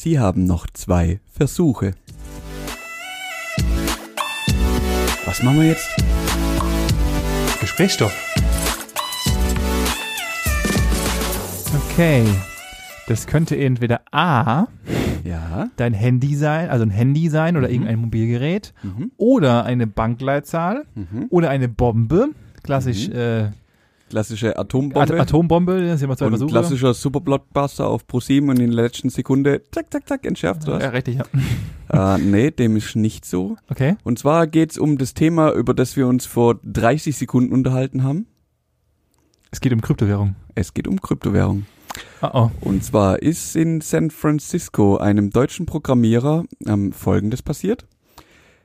Sie haben noch zwei Versuche. Was machen wir jetzt? Gesprächsstoff. Okay. Das könnte entweder A, Ja. dein Handy sein, also ein Handy sein oder irgendein Mobilgerät, Mhm. oder eine Bankleitzahl Mhm. oder eine Bombe. Klassisch Mhm. äh, Klassische At Atombombe. Atombombe, das sind immer zwei und Versuche. klassischer Superblockbuster auf ProSieben und in der letzten Sekunde zack, zack, zack, entschärft was. Ja, richtig, ja. äh, nee, dem ist nicht so. Okay. Und zwar geht's um das Thema, über das wir uns vor 30 Sekunden unterhalten haben. Es geht um Kryptowährung. Es geht um Kryptowährung. Oh oh. Und zwar ist in San Francisco einem deutschen Programmierer ähm, Folgendes passiert.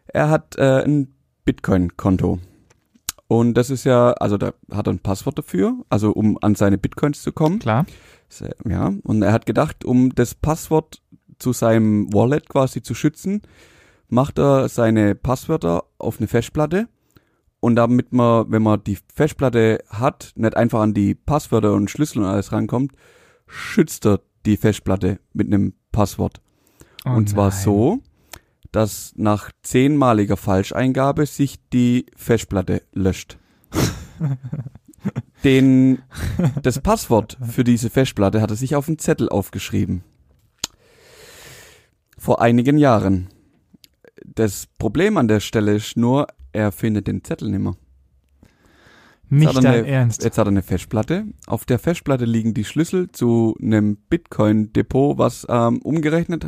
Er hat äh, ein Bitcoin-Konto. Und das ist ja, also da hat er ein Passwort dafür, also um an seine Bitcoins zu kommen. Klar. Ja, und er hat gedacht, um das Passwort zu seinem Wallet quasi zu schützen, macht er seine Passwörter auf eine Festplatte. Und damit man, wenn man die Festplatte hat, nicht einfach an die Passwörter und Schlüssel und alles rankommt, schützt er die Festplatte mit einem Passwort. Oh und zwar nein. so, dass nach zehnmaliger Falscheingabe sich die Festplatte löscht. Den, das Passwort für diese Festplatte hat er sich auf einen Zettel aufgeschrieben. Vor einigen Jahren. Das Problem an der Stelle ist nur, er findet den Zettel. Nicht hat er dein eine- Ernst. Jetzt hat er eine Festplatte. Auf der Festplatte liegen die Schlüssel zu einem Bitcoin-Depot, was ähm, umgerechnet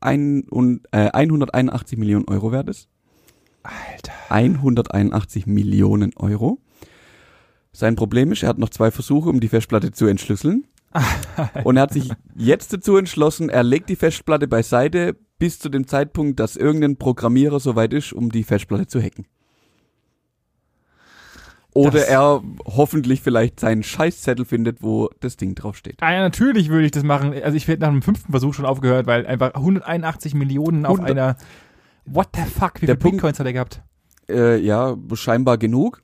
ein und, äh, 181 Millionen Euro wert ist. Alter. 181 Millionen Euro. Sein Problem ist, er hat noch zwei Versuche, um die Festplatte zu entschlüsseln. Und er hat sich jetzt dazu entschlossen, er legt die Festplatte beiseite bis zu dem Zeitpunkt, dass irgendein Programmierer soweit ist, um die Festplatte zu hacken. Oder Das- er hoffentlich vielleicht seinen Scheißzettel findet, wo das Ding draufsteht. Ah ja, natürlich würde ich das machen. Also ich werde nach dem fünften Versuch schon aufgehört, weil einfach 181 Millionen auf 100 einer What the fuck, wie Der viele Bitcoins hat er gehabt? Äh, ja, scheinbar genug.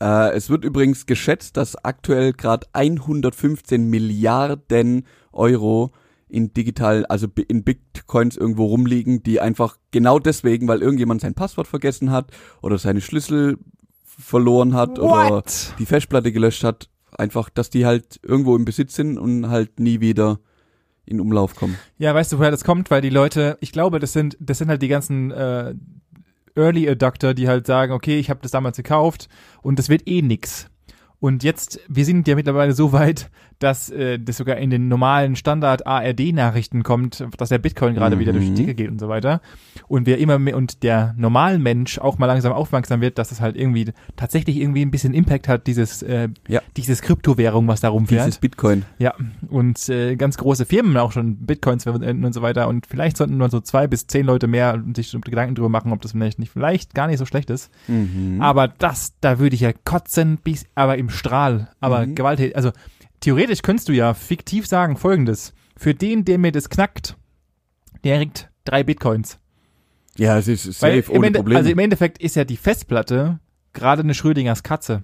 Äh, es wird übrigens geschätzt, dass aktuell gerade 115 Milliarden Euro in digital, also in Bitcoins irgendwo rumliegen, die einfach genau deswegen, weil irgendjemand sein Passwort vergessen hat oder seine Schlüssel verloren hat oder What? die Festplatte gelöscht hat, einfach, dass die halt irgendwo im Besitz sind und halt nie wieder in Umlauf kommen. Ja, weißt du, woher das kommt? Weil die Leute, ich glaube, das sind, das sind halt die ganzen äh, Early Adopter, die halt sagen, okay, ich habe das damals gekauft und das wird eh nix. Und jetzt, wir sind ja mittlerweile so weit, dass äh, das sogar in den normalen Standard-ARD-Nachrichten kommt, dass der Bitcoin gerade Mhm. wieder durch die Decke geht und so weiter. Und wir immer mehr, und der normalen Mensch auch mal langsam aufmerksam wird, dass es halt irgendwie tatsächlich irgendwie ein bisschen Impact hat, dieses, äh, Ja. dieses Kryptowährung, was da rumfährt. Dieses Bitcoin. Ja, und äh, ganz große Firmen auch schon Bitcoins verwenden und so weiter. Und vielleicht sollten nur so zwei bis zehn Leute mehr sich Gedanken drüber machen, ob das vielleicht nicht vielleicht gar nicht so schlecht ist. Mhm. Aber das, da würde ich ja kotzen, bis, aber im Strahl, aber Mhm. gewalttätig. Also theoretisch könntest du ja fiktiv sagen folgendes. Für den, der mir das knackt, der kriegt drei Bitcoins. ja, es ist safe, ohne Ende, Probleme. Also im Endeffekt ist ja die Festplatte gerade eine Schrödingers Katze.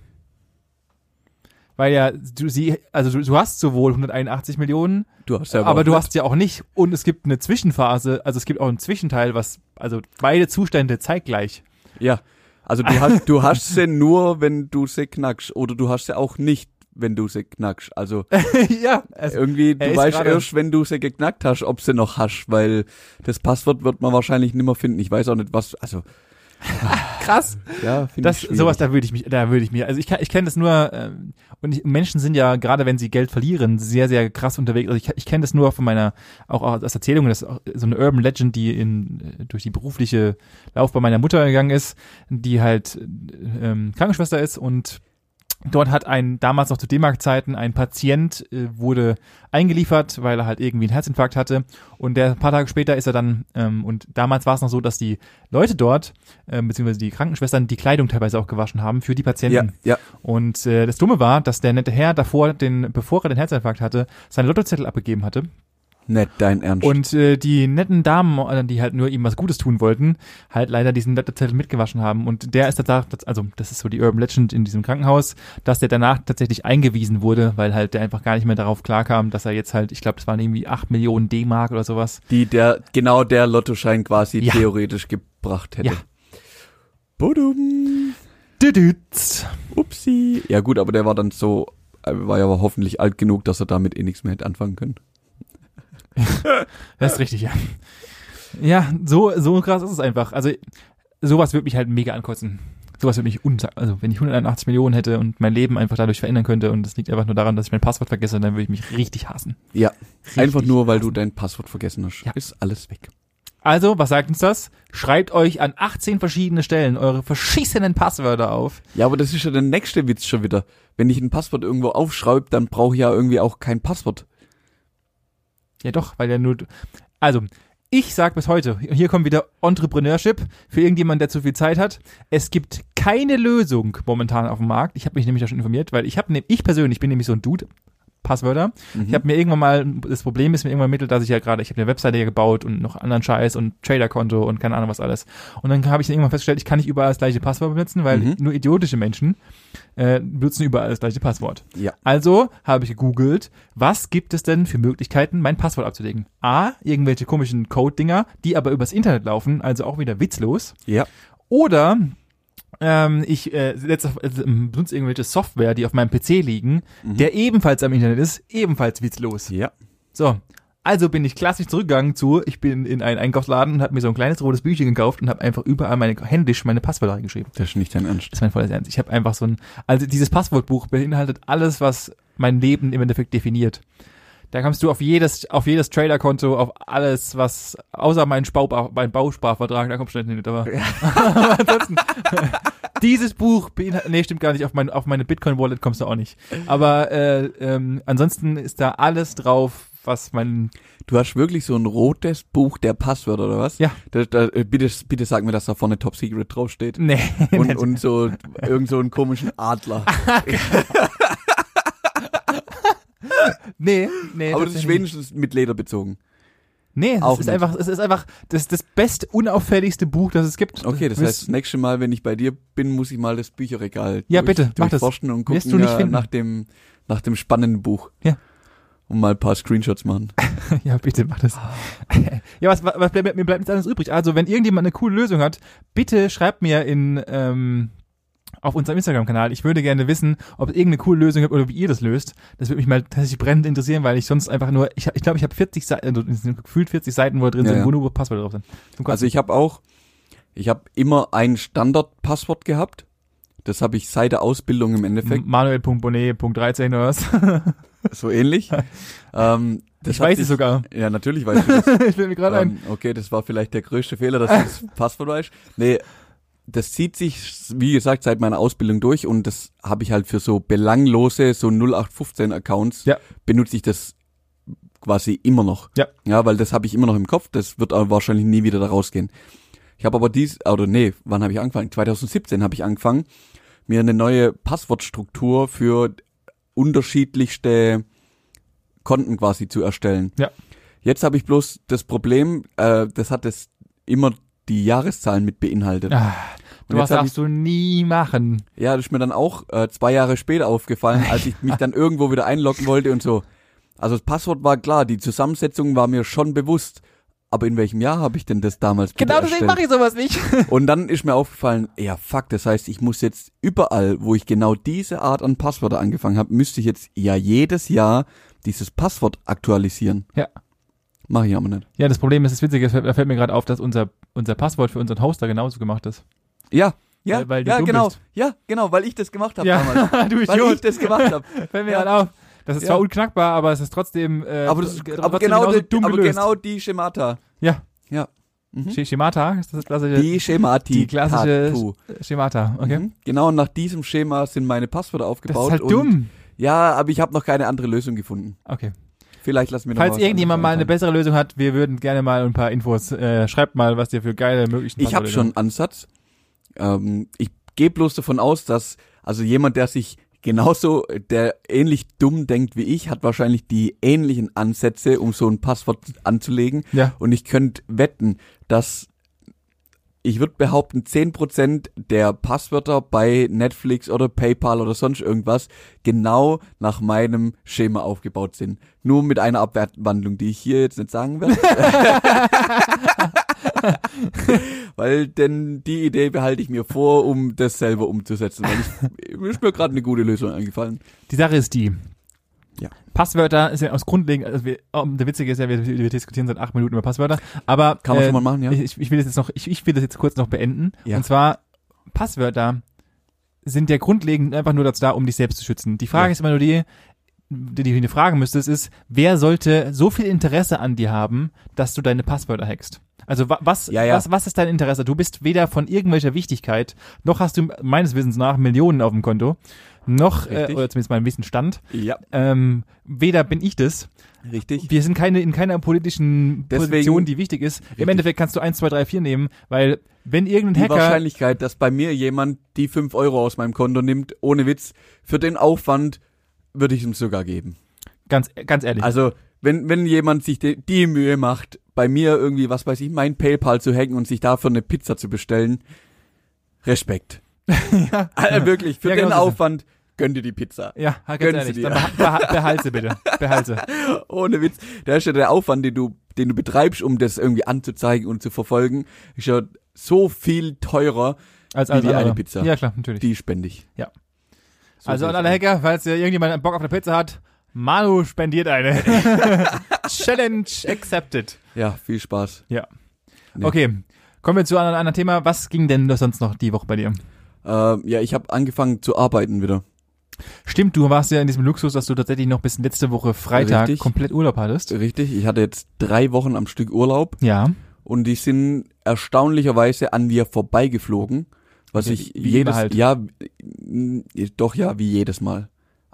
Weil ja, du sie, also du, du hast sowohl 181 Millionen, du hast ja aber auch du hast ja auch nicht. Und es gibt eine Zwischenphase, also es gibt auch einen Zwischenteil, was, also beide Zustände zeitgleich. Ja, also du hast, du hast sie nur, wenn du sie knackst, oder du hast sie auch nicht, wenn du sie knackst. Also ja, es, irgendwie, du weißt erst, wenn du sie geknackt hast, ob sie noch hast, weil das Passwort wird man wahrscheinlich nimmer finden. Ich weiß auch nicht, was, also krass. ja, finde Das, ich sowas, da würde ich mich, da würde ich mir, also ich, kann- ich kenne das nur, ähm, und ich, Menschen sind ja, gerade wenn sie Geld verlieren, sehr, sehr krass unterwegs. Also ich, ich kenne das nur von meiner, auch aus Erzählungen, das ist auch so eine Urban Legend, die in, äh, durch die berufliche Laufbahn meiner Mutter gegangen ist, die halt ähm, Krankenschwester ist und Dort hat ein, damals noch zu D-Mark-Zeiten, ein Patient äh, wurde eingeliefert, weil er halt irgendwie einen Herzinfarkt hatte. Und der ein paar Tage später ist er dann, ähm, und damals war es noch so, dass die Leute dort, ähm, beziehungsweise die Krankenschwestern, die Kleidung teilweise auch gewaschen haben für die ja, Patienten. ja, Und äh, das Dumme war, dass der nette Herr davor, den, bevor er den Herzinfarkt hatte, seine Lottozettel abgegeben hatte. Nicht dein Ernst. Und äh, die netten Damen, äh, die halt nur ihm was Gutes tun wollten, halt leider diesen Wetterzettel mitgewaschen haben. Und der ist tatsächlich, also das ist so die Urban Legend in diesem Krankenhaus, dass der danach tatsächlich eingewiesen wurde, weil halt der einfach gar nicht mehr darauf klarkam, dass er jetzt halt, ich glaube, das waren irgendwie acht Millionen D-Mark oder sowas. die der, genau der Lottoschein quasi Ja. theoretisch gebracht hätte. Ja. Budum. Düdütz. Upsi. Ja gut, aber der war dann so, äh, war ja aber hoffentlich alt genug, dass er damit eh nichts mehr hätte anfangen können. Das ist richtig, ja. Ja, so, so krass ist es einfach. Also, sowas würde mich halt mega ankotzen. Sowas würde mich unsa also wenn ich 181 Millionen hätte und mein Leben einfach dadurch verändern könnte und es liegt einfach nur daran, dass ich mein Passwort vergesse, dann würde ich mich richtig hassen. Ja. Richtig Einfach nur, weil du hassen. dein Passwort vergessen hast. Ja. Ist alles weg. Also, was sagt uns das? Schreibt euch an 18 verschiedene Stellen eure verschissenen Passwörter auf. Ja, aber das ist ja der nächste Witz schon wieder. Wenn ich ein Passwort irgendwo aufschreibe, dann brauche ich ja irgendwie auch kein Passwort. Ja doch, weil der nur. Also, ich sag bis heute, hier kommt wieder Entrepreneurship für irgendjemand, der zu viel Zeit hat. Es gibt keine Lösung momentan auf dem Markt. Ich habe mich nämlich da schon informiert, weil ich habe, ne, ich persönlich bin nämlich so ein Dude. Passwörter. Ich habe mir irgendwann mal, das Problem ist mir irgendwann mittelt, dass ich ja gerade, ich habe eine Webseite hier gebaut und noch anderen Scheiß und Trader-Konto und keine Ahnung was alles. Und dann habe ich irgendwann festgestellt, ich kann nicht überall das gleiche Passwort benutzen, weil Mhm. nur idiotische Menschen äh, benutzen überall das gleiche Passwort. Ja. Also habe ich gegoogelt, was gibt es denn für Möglichkeiten, mein Passwort abzulegen? A, irgendwelche komischen Code-Dinger, die aber übers Internet laufen, also auch wieder witzlos. Ja. Oder ähm, ich äh, setze auf, also, benutze irgendwelche Software, die auf meinem PC liegen, der ebenfalls am Internet ist, ebenfalls witzlos. Ja. So. Also bin ich klassisch zurückgegangen zu, ich bin in einen Einkaufsladen und habe mir so ein kleines rotes Büchchen gekauft und habe einfach überall meine händisch meine Passwörter reingeschrieben. Das ist nicht dein Ernst. Das ist mein volles Ernst. Ich habe einfach so ein, also dieses Passwortbuch beinhaltet alles, was mein Leben im Endeffekt definiert. Da kommst du auf jedes, auf jedes Trader-Konto, auf alles, was, außer mein, Spau, mein Bausparvertrag, da kommst du nicht, aber, aber ansonsten, dieses Buch nee, stimmt gar nicht, auf, mein, auf meine Bitcoin-Wallet kommst du auch nicht. Aber, äh, ähm, ansonsten ist da alles drauf, was mein, Du hast wirklich so ein rotes Buch der Passwörter, oder was? Ja. Da, da, äh, bitte, bitte sag mir, dass da vorne Top Secret draufsteht. nee, Und, und so, irgend so einen komischen Adler. Nee, nee. Aber das ist wenigstens mit Leder bezogen. Nee, es ist nicht. einfach, es ist einfach das, das best unauffälligste Buch, das es gibt. Okay, das Wirst- heißt, das nächste Mal, wenn ich bei dir bin, muss ich mal das Bücherregal Ja, durch, bitte, mach das. und Wirst gucken du nicht äh, finden. nach dem nach dem spannenden Buch. Ja. Und mal ein paar Screenshots machen. Ja, bitte mach das. ja, was, was bleibt, mir bleibt nichts anderes übrig. Also, wenn irgendjemand eine coole Lösung hat, bitte schreibt mir in, ähm, auf unserem Instagram-Kanal. Ich würde gerne wissen, ob es irgendeine coole Lösung gibt oder wie ihr das löst. Das würde mich mal tatsächlich brennend interessieren, weil ich sonst einfach nur, ich, ich glaube, ich habe 40 Seiten, also, gefühlt 40 Seiten, wo drin Ja, sind, ja. wo nur Passwörter drauf sind. Also ich habe auch, ich habe immer ein Standardpasswort gehabt. Das habe ich seit der Ausbildung im Endeffekt, Manuel.bonet.13 oder was? so ähnlich. ähm, das ich weiß es sogar. Ja, natürlich weißt du das. ich will mir gerade ein. ähm, okay, das war vielleicht der größte Fehler, dass du das Passwort weißt. Nee, das zieht sich, wie gesagt, seit meiner Ausbildung durch und das habe ich halt für so belanglose, so 0815-Accounts, Ja. benutze ich das quasi immer noch. Ja. Ja, weil das habe ich immer noch im Kopf, das wird aber wahrscheinlich nie wieder da rausgehen. Ich habe aber dies, oder nee, wann habe ich angefangen? 2017 habe ich angefangen, mir eine neue Passwortstruktur für unterschiedlichste Konten quasi zu erstellen. Ja. Jetzt habe ich bloß das Problem, äh, das hat es immer die Jahreszahlen mit beinhaltet. Ah, Und was darfst du nie machen. Ja, das ist mir dann auch äh, zwei Jahre später aufgefallen, als ich mich dann irgendwo wieder einloggen wollte und so. Also das Passwort war klar, die Zusammensetzung war mir schon bewusst. Aber in welchem Jahr habe ich denn das damals Genau deswegen mache ich sowas nicht. Und dann ist mir aufgefallen, ja fuck, das heißt, ich muss jetzt überall, wo ich genau diese Art an Passwörter angefangen habe, müsste ich jetzt ja jedes Jahr dieses Passwort aktualisieren. Ja. Mache ich aber nicht. Ja, das Problem ist, das Witzige da fällt mir gerade auf, dass unser, unser Passwort für unseren Hoster genauso gemacht ist. Ja, ja, Weil- weil du ja, genau, bist. ja, genau, weil ich das gemacht habe damals. du Weil ich das gemacht habe. Fällt mir Ja. gerade auf. Das ist Ja. zwar unknackbar, aber es ist trotzdem, äh, Aber, das, trotzdem aber, genau, die, dumm aber genau die Schemata. ja. Ja. Mhm. Sch- Schemata, ist das das klassische? Die Schemati. die klassische Tattoo. Schemata, okay. Mhm. Genau nach diesem Schema sind meine Passwörter Das aufgebaut. ist halt dumm. Ja, aber ich habe noch keine andere Lösung gefunden. Okay. Vielleicht lassen wir noch Falls irgendjemand mal eine bessere Lösung hat, wir würden gerne mal ein paar Infos, äh, schreibt mal, was ihr für geile Möglichkeiten Ich habe schon einen Ansatz. Ähm, ich gehe bloß davon aus, dass also jemand, der sich genauso, der ähnlich dumm denkt wie ich, hat wahrscheinlich die ähnlichen Ansätze, um so ein Passwort anzulegen. Ja. Und ich könnte wetten, dass ich würde behaupten, 10% der Passwörter bei Netflix oder PayPal oder sonst irgendwas genau nach meinem Schema aufgebaut sind. Nur mit einer Abwandlung, die ich hier jetzt nicht sagen werde. Weil denn die Idee behalte ich mir vor, um das selber umzusetzen. Weil ich, mir ist mir gerade eine gute Lösung eingefallen. Die Sache ist die. Ja. Passwörter ist ja aus grundlegend, also wir, oh, der Witzige ist ja, wir, wir diskutieren seit acht Minuten über Passwörter, aber Kann man äh, schon mal machen, ja? ich, ich will das jetzt noch, ich, ich will das jetzt kurz noch beenden. Ja. Und zwar Passwörter sind ja grundlegend einfach nur dazu da, um dich selbst zu schützen. Die Frage Ja. ist immer nur die, die, die du fragen müsstest, ist, wer sollte so viel Interesse an dir haben, dass du deine Passwörter hackst? Also wa was, Ja, ja. was, was ist dein Interesse? Du bist weder von irgendwelcher Wichtigkeit, noch hast du meines Wissens nach Millionen auf dem Konto, noch, äh, oder zumindest mein Wissensstand, Ja, ähm, weder bin ich das. richtig. Wir sind keine in keiner politischen Deswegen- Position, die wichtig ist. Im Richtig. Endeffekt kannst du 1, 2, 3, 4 nehmen, weil wenn irgendein Die Hacker Wahrscheinlichkeit, dass bei mir jemand die 5 Euro aus meinem Konto nimmt, ohne Witz, für den Aufwand würde ich ihm sogar geben. Ganz, ganz ehrlich. Also, wenn, wenn jemand sich die, die Mühe macht, bei mir irgendwie, was weiß ich, mein PayPal zu hacken und sich dafür eine Pizza zu bestellen, Respekt. ja, Also wirklich, für Ja, den genau so. Aufwand gönn dir die Pizza. ja, ganz gönnst ehrlich. du Dann dir. beha beha behalte bitte. Behalte. Ohne Witz. Da ist ja der Aufwand, den du, den du betreibst, um das irgendwie anzuzeigen und zu verfolgen, ist ja so viel teurer, Als, Wie als die andere. eine Pizza. Ja, klar, natürlich. die spende ich. Ja. So also an alle. Hacker, falls ihr irgendjemand Bock auf eine Pizza hat, Manu spendiert eine. Challenge accepted. Ja, viel Spaß. Ja. Okay, kommen wir zu einem anderen Thema. Was ging denn sonst noch die Woche bei dir? Äh, ja, ich habe angefangen zu arbeiten wieder. Stimmt, du warst ja in diesem Luxus, dass du tatsächlich noch bis letzte Woche Freitag Richtig. komplett Urlaub hattest. Richtig, ich hatte jetzt drei Wochen am Stück Urlaub Ja. und die sind erstaunlicherweise an mir vorbeigeflogen, was Wie- ich jedes halt. ja doch ja wie jedes Mal.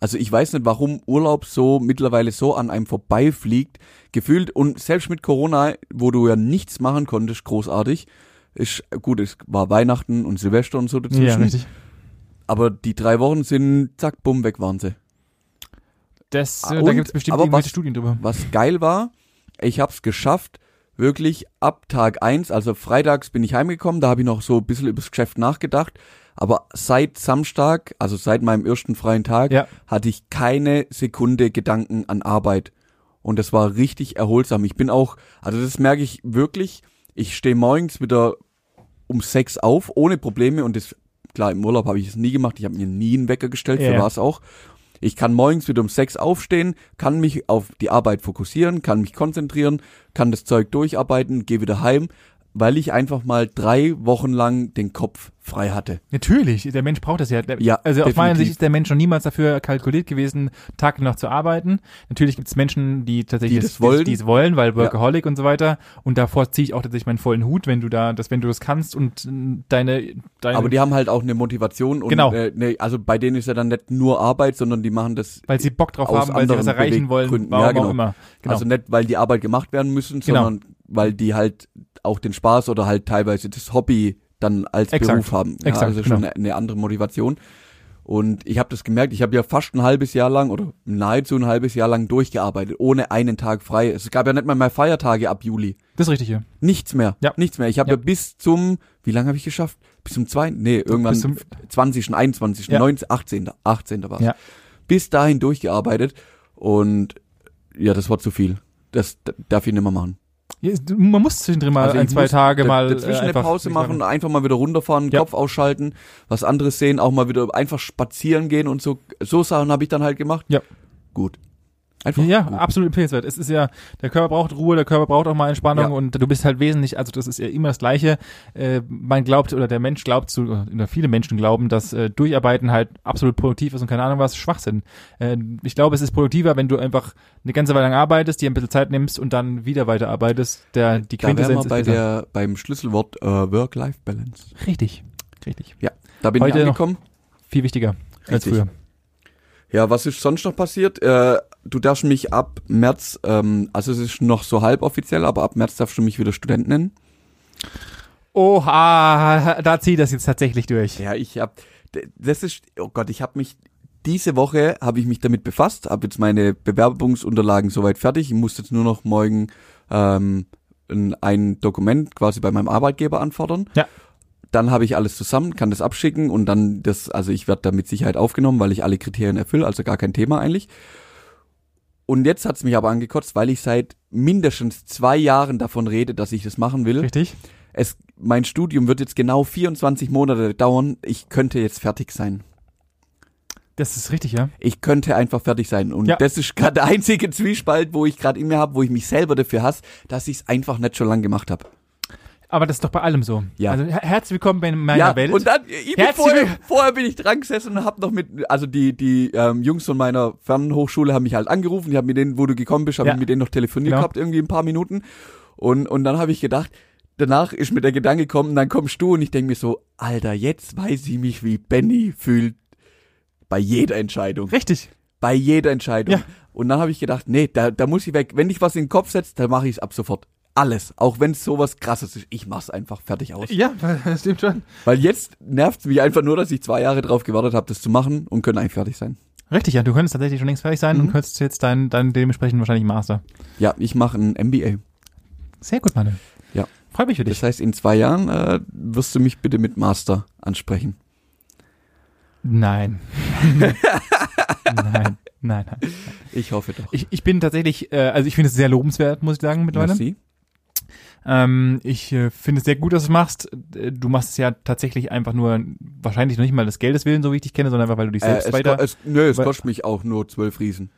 Also ich weiß nicht, warum Urlaub so mittlerweile so an einem vorbeifliegt, gefühlt und selbst mit Corona, wo du ja nichts machen konntest, großartig, ist gut, es war Weihnachten und Silvester und so dazwischen, Ja, richtig. aber die drei Wochen sind zack bumm weg waren sie. Das, äh, da und- gibt es bestimmt aber was- Studien drüber. Was geil war, ich hab's geschafft, wirklich ab Tag eins, also freitags bin ich heimgekommen, da habe ich noch so ein bisschen übers Geschäft nachgedacht, aber seit Samstag, also seit meinem ersten freien Tag, Ja. hatte ich keine Sekunde Gedanken an Arbeit. Und das war richtig erholsam. Ich bin auch, also das merke ich wirklich, ich stehe morgens wieder um sechs auf, ohne Probleme und das, klar, im Urlaub habe ich es nie gemacht, ich habe mir nie einen Wecker gestellt, Ja, so war es auch. Ich kann morgens wieder um sechs aufstehen, kann mich auf die Arbeit fokussieren, kann mich konzentrieren, kann das Zeug durcharbeiten, gehe wieder heim, weil ich einfach mal drei Wochen lang den Kopf frei hatte. Natürlich, der Mensch braucht das ja. Der, Ja, also aus meiner definitiv. Sicht ist der Mensch noch niemals dafür kalkuliert gewesen, Tag und Nacht zu arbeiten. Natürlich gibt es Menschen, die tatsächlich Die das wollen. die es wollen, weil Workaholic und so weiter. Und davor ziehe ich auch tatsächlich meinen vollen Hut, wenn du da, das, wenn du das kannst und äh, deine, deine Aber die haben halt auch eine Motivation und Genau. äh, ne, also bei denen ist ja dann nicht nur Arbeit, sondern die machen das weil sie Bock drauf haben, weil sie was erreichen wollen, warum Ja, genau. auch immer. Genau. Also nicht, weil die Arbeit gemacht werden müssen, Genau. sondern weil die halt auch den Spaß oder halt teilweise das Hobby dann als Exakt. Beruf haben. Ja, Exakt, also schon genau. eine, eine andere Motivation. Und ich habe das gemerkt, ich habe ja fast ein halbes Jahr lang oder nahezu ein halbes Jahr lang durchgearbeitet, ohne einen Tag frei. Es gab ja nicht mal mehr Feiertage ab Juli. das ist richtig, ja. Nichts mehr. Ja. Nichts mehr. Ich habe Ja. ja. bis zum, wie lange habe ich geschafft? Bis zum zweiten, nee, irgendwann Bis zum- 20., 21., Ja. 19., 18., 18. war Ja. Bis dahin durchgearbeitet und ja, das war zu viel. Das darf ich nicht mehr machen. Man muss zwischendrin mal Also ein, zwei Tage mal dazwischen äh, eine einfach Pause machen, einfach mal wieder runterfahren, Ja. Kopf ausschalten, was anderes sehen, auch mal wieder einfach spazieren gehen und so so Sachen habe ich dann halt gemacht. Ja. Gut. Einfach Ja, gut. absolut empfehlenswert. Es ist ja, der Körper braucht Ruhe, der Körper braucht auch mal Entspannung Ja. und du bist halt wesentlich, also das ist ja immer das Gleiche. Äh, man glaubt oder der Mensch glaubt zu, oder viele Menschen glauben, dass äh, Durcharbeiten halt absolut produktiv ist und keine Ahnung was, Schwachsinn. Äh, ich glaube, es ist produktiver, wenn du einfach eine ganze Weile lang arbeitest, dir ein bisschen Zeit nimmst und dann wieder weiterarbeitest. Der, die Da Quintessenz wir bei ist besser. der beim Schlüsselwort äh, Work-Life-Balance. Richtig, richtig. Da bin Heute ich noch- angekommen. Viel wichtiger als Richtig. früher. Ja, was ist sonst noch passiert? Äh, du darfst mich ab März, ähm, also es ist noch so halboffiziell, aber ab März darfst du mich wieder Student nennen. Oha, da zieht das jetzt tatsächlich durch. Ja, ich hab, das ist, oh Gott, ich habe mich diese Woche habe ich mich damit befasst, habe jetzt meine Bewerbungsunterlagen soweit fertig. Ich muss jetzt nur noch morgen ähm, ein, ein Dokument quasi bei meinem Arbeitgeber anfordern. Ja. Dann habe ich alles zusammen, kann das abschicken und dann das, also ich werde da mit Sicherheit aufgenommen, weil ich alle Kriterien erfülle, also gar kein Thema eigentlich. Und jetzt hat's mich aber angekotzt, weil ich seit mindestens zwei Jahren davon rede, dass ich das machen will. Richtig? Es, mein Studium wird jetzt genau 24 Monate dauern. Ich könnte jetzt fertig sein. Das ist richtig, ja. Ich könnte einfach fertig sein. Und Ja. das ist gerade der einzige Zwiespalt, wo ich gerade in mir habe, wo ich mich selber dafür hasse, dass ich es einfach nicht schon lang gemacht habe. Aber das ist doch bei allem so. Ja. Also her herzlich willkommen bei meiner ja, Welt. und dann, vorher, vorher bin ich dran gesessen und hab noch mit, also die, die ähm, Jungs von meiner Fernhochschule haben mich halt angerufen, ich habe mit denen, wo du gekommen bist, habe Ja. ich mit denen noch telefoniert Genau. gehabt, irgendwie ein paar Minuten. Und, und dann habe ich gedacht, danach ist mir der Gedanke gekommen, dann kommst du und ich denke mir so, Alter, jetzt weiß ich mich, wie Benny fühlt bei jeder Entscheidung. richtig. Bei jeder Entscheidung. Ja. Und dann habe ich gedacht, nee, da, da muss ich weg. Wenn ich was in den Kopf setze, dann mache ich es ab sofort. Alles. Auch wenn es sowas krasses ist. Ich mach's einfach fertig aus. Ja, das stimmt schon. Weil jetzt nervt's mich einfach nur, dass ich zwei Jahre drauf gewartet habe, das zu machen und können eigentlich fertig sein. Richtig, ja. Du könntest tatsächlich schon längst fertig sein und Mhm. könntest jetzt dein, dein dementsprechend wahrscheinlich Master. Ja, ich mache ein MBA. Sehr gut, Mann. Ja. Freut mich für dich. Das heißt, in zwei Jahren äh, wirst du mich bitte mit Master ansprechen. Nein. nein, nein, nein. Ich hoffe doch. Ich, ich bin tatsächlich, äh, also ich finde es sehr lobenswert, muss ich sagen, mittlerweile. Merci. Ähm, ich äh, finde es sehr gut, dass du es machst. Äh, Du machst es ja tatsächlich einfach nur, wahrscheinlich noch nicht mal des Geldes willen, so wie ich dich kenne, sondern einfach, weil du dich Äh, selbst es, weiter... es, nö, es kostet mich auch nur zwölf Riesen.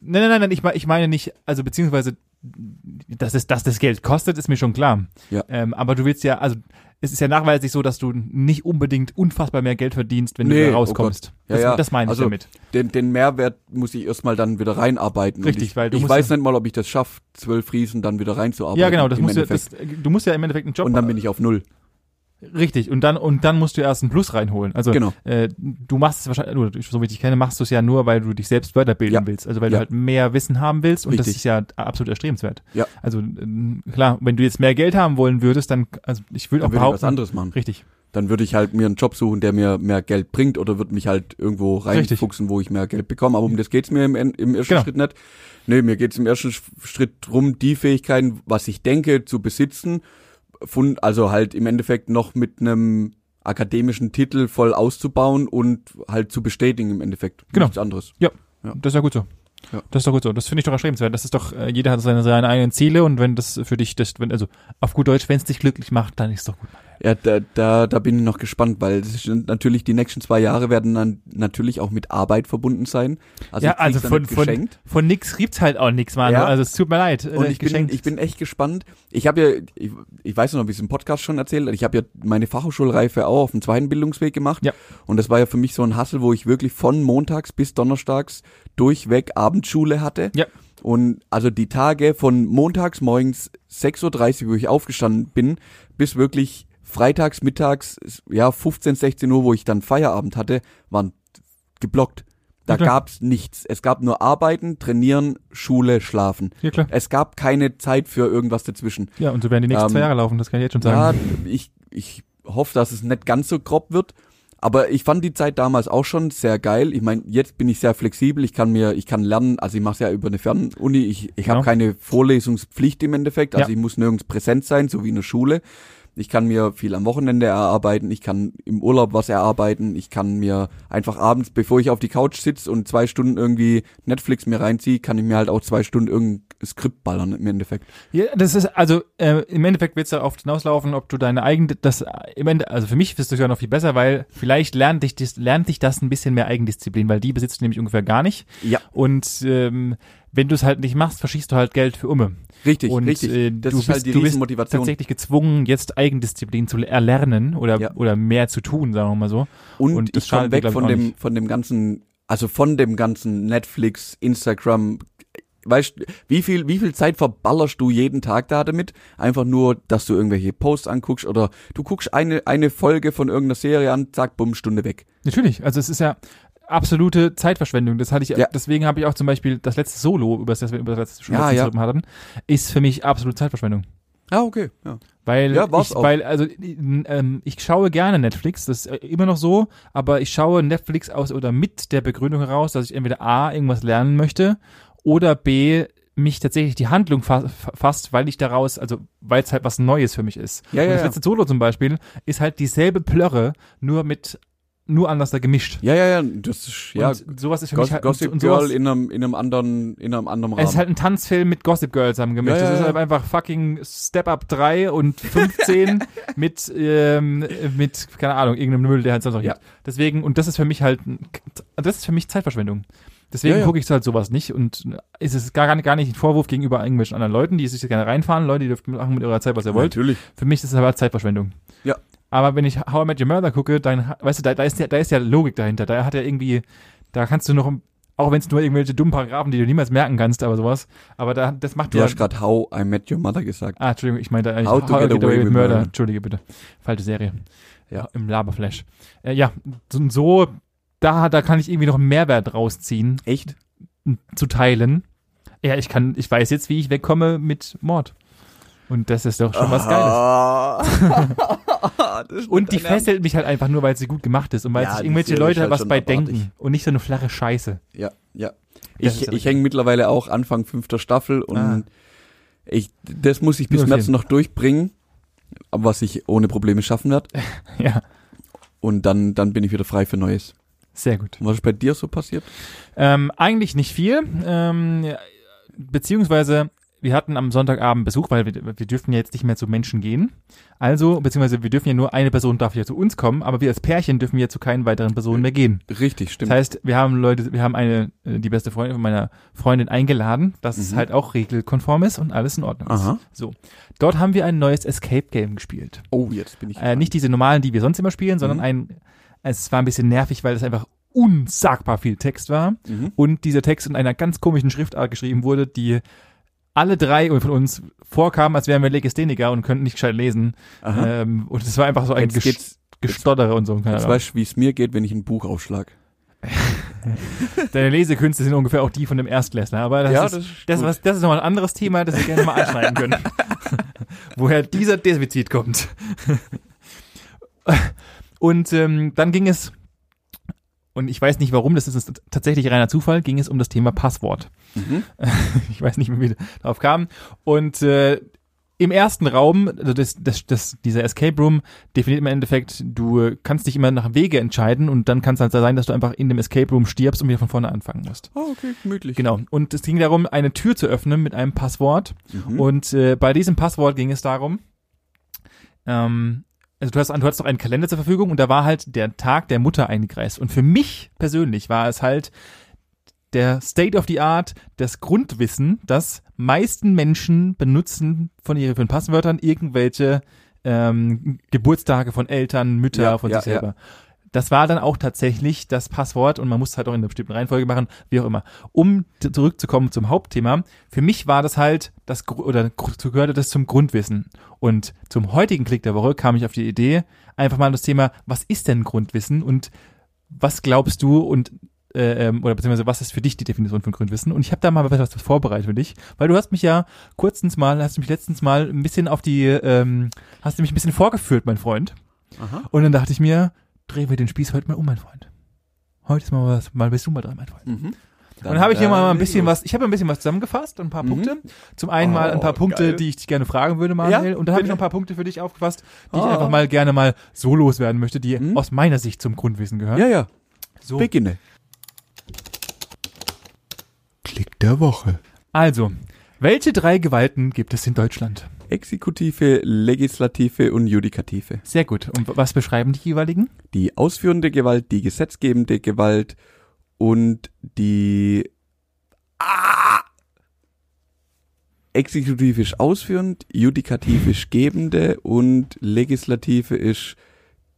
Nein, nein, nein, nein ich, ich meine nicht, also beziehungsweise, dass es, dass das Geld kostet, ist mir schon klar. Ja. Ähm, aber du willst ja, also es ist ja nachweislich so, dass du nicht unbedingt unfassbar mehr Geld verdienst, wenn Nee, du oh da rauskommst. Ja, das, ja. das meine ich Also, damit. Den, den Mehrwert muss ich erstmal dann wieder reinarbeiten. Richtig, ich, weil du ich weiß nicht mal, ob ich das schaffe, zwölf Riesen dann wieder reinzuarbeiten. Ja, genau, das musst du, das, du musst ja im Endeffekt einen Job Und dann bin ich auf null. Richtig, und dann, und dann musst du erst einen Plus reinholen. Also, Genau. äh, du machst es wahrscheinlich, oder so wie ich dich kenne, machst du es ja nur, weil du dich selbst weiterbilden Ja. willst. Also, weil Ja. du halt mehr Wissen haben willst und das Richtig. ist ja absolut erstrebenswert. Ja. Also, ähm, klar, wenn du jetzt mehr Geld haben wollen würdest, dann, also, ich würde auch würde ich was behaupten. anderes machen. Richtig. Dann würde ich halt mir einen Job suchen, der mir mehr Geld bringt oder würde mich halt irgendwo Richtig. reinfuchsen, wo ich mehr Geld bekomme. Aber um das geht's mir im, im ersten Genau. Schritt nicht. Nee, mir geht's im ersten Sch- Schritt drum, die Fähigkeiten, was ich denke, zu besitzen. Von, also halt im Endeffekt noch mit einem akademischen Titel voll auszubauen und halt zu bestätigen im Endeffekt. Genau. Nichts anderes. Ja, Ja. das ist ja gut so. Ja. Das ist doch gut so. Das finde ich doch erstrebenswert. Das ist doch, äh, jeder hat seine, seine eigenen Ziele und wenn das für dich, das, wenn, also auf gut Deutsch, wenn es dich glücklich macht, dann ist es doch gut. Ja, da, da, da bin ich noch gespannt, weil natürlich die nächsten zwei Jahre werden dann natürlich auch mit Arbeit verbunden sein. Also ja, also von, von, von nix gibt's halt auch nix, Mann. Ja. Also es tut mir leid. Und äh, ich bin, ich bin echt gespannt. Ich habe ja, ich, ich weiß noch, wie ich es im Podcast schon erzählt Ich habe ja meine Fachhochschulreife auch auf dem zweiten Bildungsweg gemacht. Ja. Und das war ja für mich so ein Hassel, wo ich wirklich von montags bis donnerstags durchweg Abendschule hatte. Ja. Und also die Tage von montags morgens 6.30 Uhr, wo ich aufgestanden bin, bis wirklich freitags, mittags, ja, 15, 16 Uhr, wo ich dann Feierabend hatte, waren geblockt. Da Ja, gab's nichts. Es gab nur Arbeiten, Trainieren, Schule, Schlafen. ja, klar. Es gab keine Zeit für irgendwas dazwischen. Ja, und so werden die nächsten Ähm, zwei Jahre laufen, das kann ich jetzt schon Ja, sagen. ich, ich hoffe, dass es nicht ganz so grob wird. Aber ich fand die Zeit damals auch schon sehr geil. Ich meine, jetzt bin ich sehr flexibel. Ich kann mir, ich kann lernen. Also ich mache es ja über eine Fernuni. Ich, ich habe Genau. keine Vorlesungspflicht im Endeffekt. Also Ja. ich muss nirgends präsent sein, so wie in der Schule. Ich kann mir viel am Wochenende erarbeiten. Ich kann im Urlaub was erarbeiten. Ich kann mir einfach abends, bevor ich auf die Couch sitze und zwei Stunden irgendwie Netflix mir reinziehe, kann ich mir halt auch zwei Stunden irgendein Skript ballern im Endeffekt. Ja, das ist, also äh, im Endeffekt wird es darauf hinauslaufen, ob du deine eigene, das im Ende, also für mich ist das ja noch viel besser, weil vielleicht lernt dich, das, lernt dich das ein bisschen mehr Eigendisziplin, weil die besitzt du nämlich ungefähr gar nicht. Ja. Und ähm, wenn du es halt nicht machst, verschießt du halt Geld für Umme. Richtig, und richtig. Äh, das du ist bist, halt die du bist Riesenmotivation. tatsächlich gezwungen, jetzt Eigendisziplin zu erlernen oder, Ja. oder mehr zu tun, sagen wir mal so. Und, Und das ich komme weg von dem, nicht. von dem ganzen, also von dem ganzen Netflix, Instagram. Weißt, wie viel, wie viel Zeit verballerst du jeden Tag da damit? Einfach nur, dass du irgendwelche Posts anguckst oder du guckst eine, eine Folge von irgendeiner Serie an, zack, bumm, Stunde weg. Natürlich, also es ist ja absolute Zeitverschwendung. Das hatte ich, Ja. deswegen habe ich auch zum Beispiel das letzte Solo, über das wir über das letzte schon Ja, ja. hatten, ist für mich absolute Zeitverschwendung. Ah, okay. Ja. Weil, Ja, ich, auch. weil also ähm, ich schaue gerne Netflix, das ist äh, immer noch so, aber ich schaue Netflix aus oder mit der Begründung heraus, dass ich entweder A, irgendwas lernen möchte oder B, mich tatsächlich die Handlung fa fa- fasst, weil ich daraus, also weil es halt was Neues für mich ist. Ja, Und ja, das letzte Solo zum Beispiel ist halt dieselbe Plörre, nur mit, nur anders da gemischt. Ja, ja, ja, das ist, ja, und sowas ist für Goss, mich halt, Gossip und sowas, Girl in einem, in einem anderen, in einem anderen Rahmen. Es ist halt ein Tanzfilm mit Gossip Girl zusammengemischt. Ja, ja, das ist halt einfach fucking Step Up 3 und 15 mit, ähm, mit, keine Ahnung, irgendeinem Müll, der halt sonst noch Ja. gibt. Deswegen, und das ist für mich halt, das ist für mich Zeitverschwendung. Deswegen gucke ich halt sowas nicht und ist es gar, gar nicht ein Vorwurf gegenüber irgendwelchen anderen Leuten, die sich gerne reinfahren. Leute, die dürfen machen mit ihrer Zeit, was ihr wollt. Natürlich. Für mich ist es aber Zeitverschwendung. Ja. Aber wenn ich How I Met Your Mother gucke, dann, weißt du, da, da, ist ja, da ist ja Logik dahinter. Da hat er irgendwie, da kannst du noch, auch wenn es nur irgendwelche dummen Paragraphen, die du niemals merken kannst, aber sowas. Aber da, das macht Du du hast gerade How I Met Your Mother gesagt. Ah, Entschuldigung, ich meinte eigentlich How to Get Away with Murder. Entschuldige bitte. Falsche Serie. Ja. Im Laberflash. Äh, ja, so, so, da, da kann ich irgendwie noch einen Mehrwert rausziehen, Echt? zu teilen. Ja, ich kann, ich weiß jetzt, wie ich wegkomme mit Mord. Und das ist doch schon was Geiles. Und die fesselt mich halt einfach nur, weil sie gut gemacht ist und weil Ja, sich irgendwelche Leute halt was bei abartig. denken und nicht so eine flache Scheiße. Ja, ja. Das Ich, ich hänge mittlerweile auch Anfang fünfter Staffel und Ah. ich, das muss ich bis März vier. noch durchbringen, was ich ohne Probleme schaffen werde. Ja, Und dann, dann bin ich wieder frei für Neues. sehr gut. Was ist bei dir so passiert? Ähm, eigentlich nicht viel. Ähm, beziehungsweise wir hatten am Sonntagabend Besuch, weil wir, wir dürfen ja jetzt nicht mehr zu Menschen gehen. Also, beziehungsweise wir dürfen ja nur eine Person darf ja zu uns kommen, aber wir als Pärchen dürfen ja zu keinen weiteren Personen mehr gehen. Richtig, stimmt. Das heißt, wir haben Leute, wir haben eine, äh, die beste Freundin von meiner Freundin eingeladen, dass es Mhm. halt auch regelkonform ist und alles in Ordnung ist. Aha. So. Dort haben wir ein neues Escape Game gespielt. Oh, jetzt bin ich. Äh, nicht diese normalen, die wir sonst immer spielen, sondern Mhm. ein, es war ein bisschen nervig, weil es einfach unsagbar viel Text war mhm. und dieser Text in einer ganz komischen Schriftart geschrieben wurde, die alle drei von uns vorkamen, als wären wir Legistheniker und könnten nicht gescheit lesen. Ähm, und es war einfach so ein Ges geht's, Gestottere und so. Keine jetzt weißt du, wie es mir geht, wenn ich ein Buch aufschlag. Deine Lesekünste sind ungefähr auch die von dem Erstklässler, aber das ja, ist, das ist das, was, das ist nochmal ein anderes Thema, das wir gerne mal anschneiden können. Woher dieser Defizit kommt. Und ähm, dann ging es, und ich weiß nicht warum, das ist tatsächlich reiner Zufall, ging es um das Thema Passwort. Mhm. Ich weiß nicht, wie wir darauf kamen. Und äh, im ersten Raum, also das, das, das, dieser Escape Room definiert im Endeffekt, du kannst dich immer nach Wege entscheiden und dann kann es halt sein, dass du einfach in dem Escape Room stirbst und wieder von vorne anfangen musst. Oh, okay, gemütlich. Genau. Und es ging darum, eine Tür zu öffnen mit einem Passwort. Mhm. Und äh, bei diesem Passwort ging es darum, ähm, also du hast, du hast doch einen Kalender zur Verfügung und da war halt der Tag der Mutter eingekreist. Und für mich persönlich war es halt der State of the Art, das Grundwissen, das meisten Menschen benutzen von ihren Passwörtern irgendwelche ähm, Geburtstage von Eltern, Mütter, Ja, von ja, sich selber. Das war dann auch tatsächlich das Passwort und man muss es halt auch in einer bestimmten Reihenfolge machen, wie auch immer. Um zurückzukommen zum Hauptthema, für mich war das halt das oder gehörte das zum Grundwissen. Und zum heutigen Klick der Woche kam ich auf die Idee, einfach mal das Thema, was ist denn Grundwissen und was glaubst du und äh, ähm, oder beziehungsweise was ist für dich die Definition von Grundwissen? Und ich habe da mal etwas vorbereitet für dich, weil du hast mich ja kurzens mal, hast du mich letztens mal ein bisschen auf die, ähm, hast du mich ein bisschen vorgeführt, mein Freund. Aha. Und dann dachte ich mir, drehen wir den Spieß heute mal um, mein Freund. Heute ist mal was, mal bist du mal dran, mein Freund. Mhm. Und dann habe ich hier äh, mal ein bisschen was, ich habe ein bisschen was zusammengefasst, ein paar Mhm. Punkte. Zum einen mal ein paar Oh, Punkte, geil. die ich dich gerne fragen würde, Manuel. Ja, und dann habe ich noch ein paar Punkte für dich aufgefasst, die ich Ah. einfach mal gerne mal so loswerden möchte, die Mhm. aus meiner Sicht zum Grundwissen gehören. Ja, ja. so. Beginne. Klick der Woche. Also, welche drei Gewalten gibt es in Deutschland? Exekutive, Legislative und Judikative. Sehr gut. Und was beschreiben die jeweiligen? Die ausführende Gewalt, die gesetzgebende Gewalt und die ah! Exekutive ist ausführend, Judikative ist gebende und Legislative ist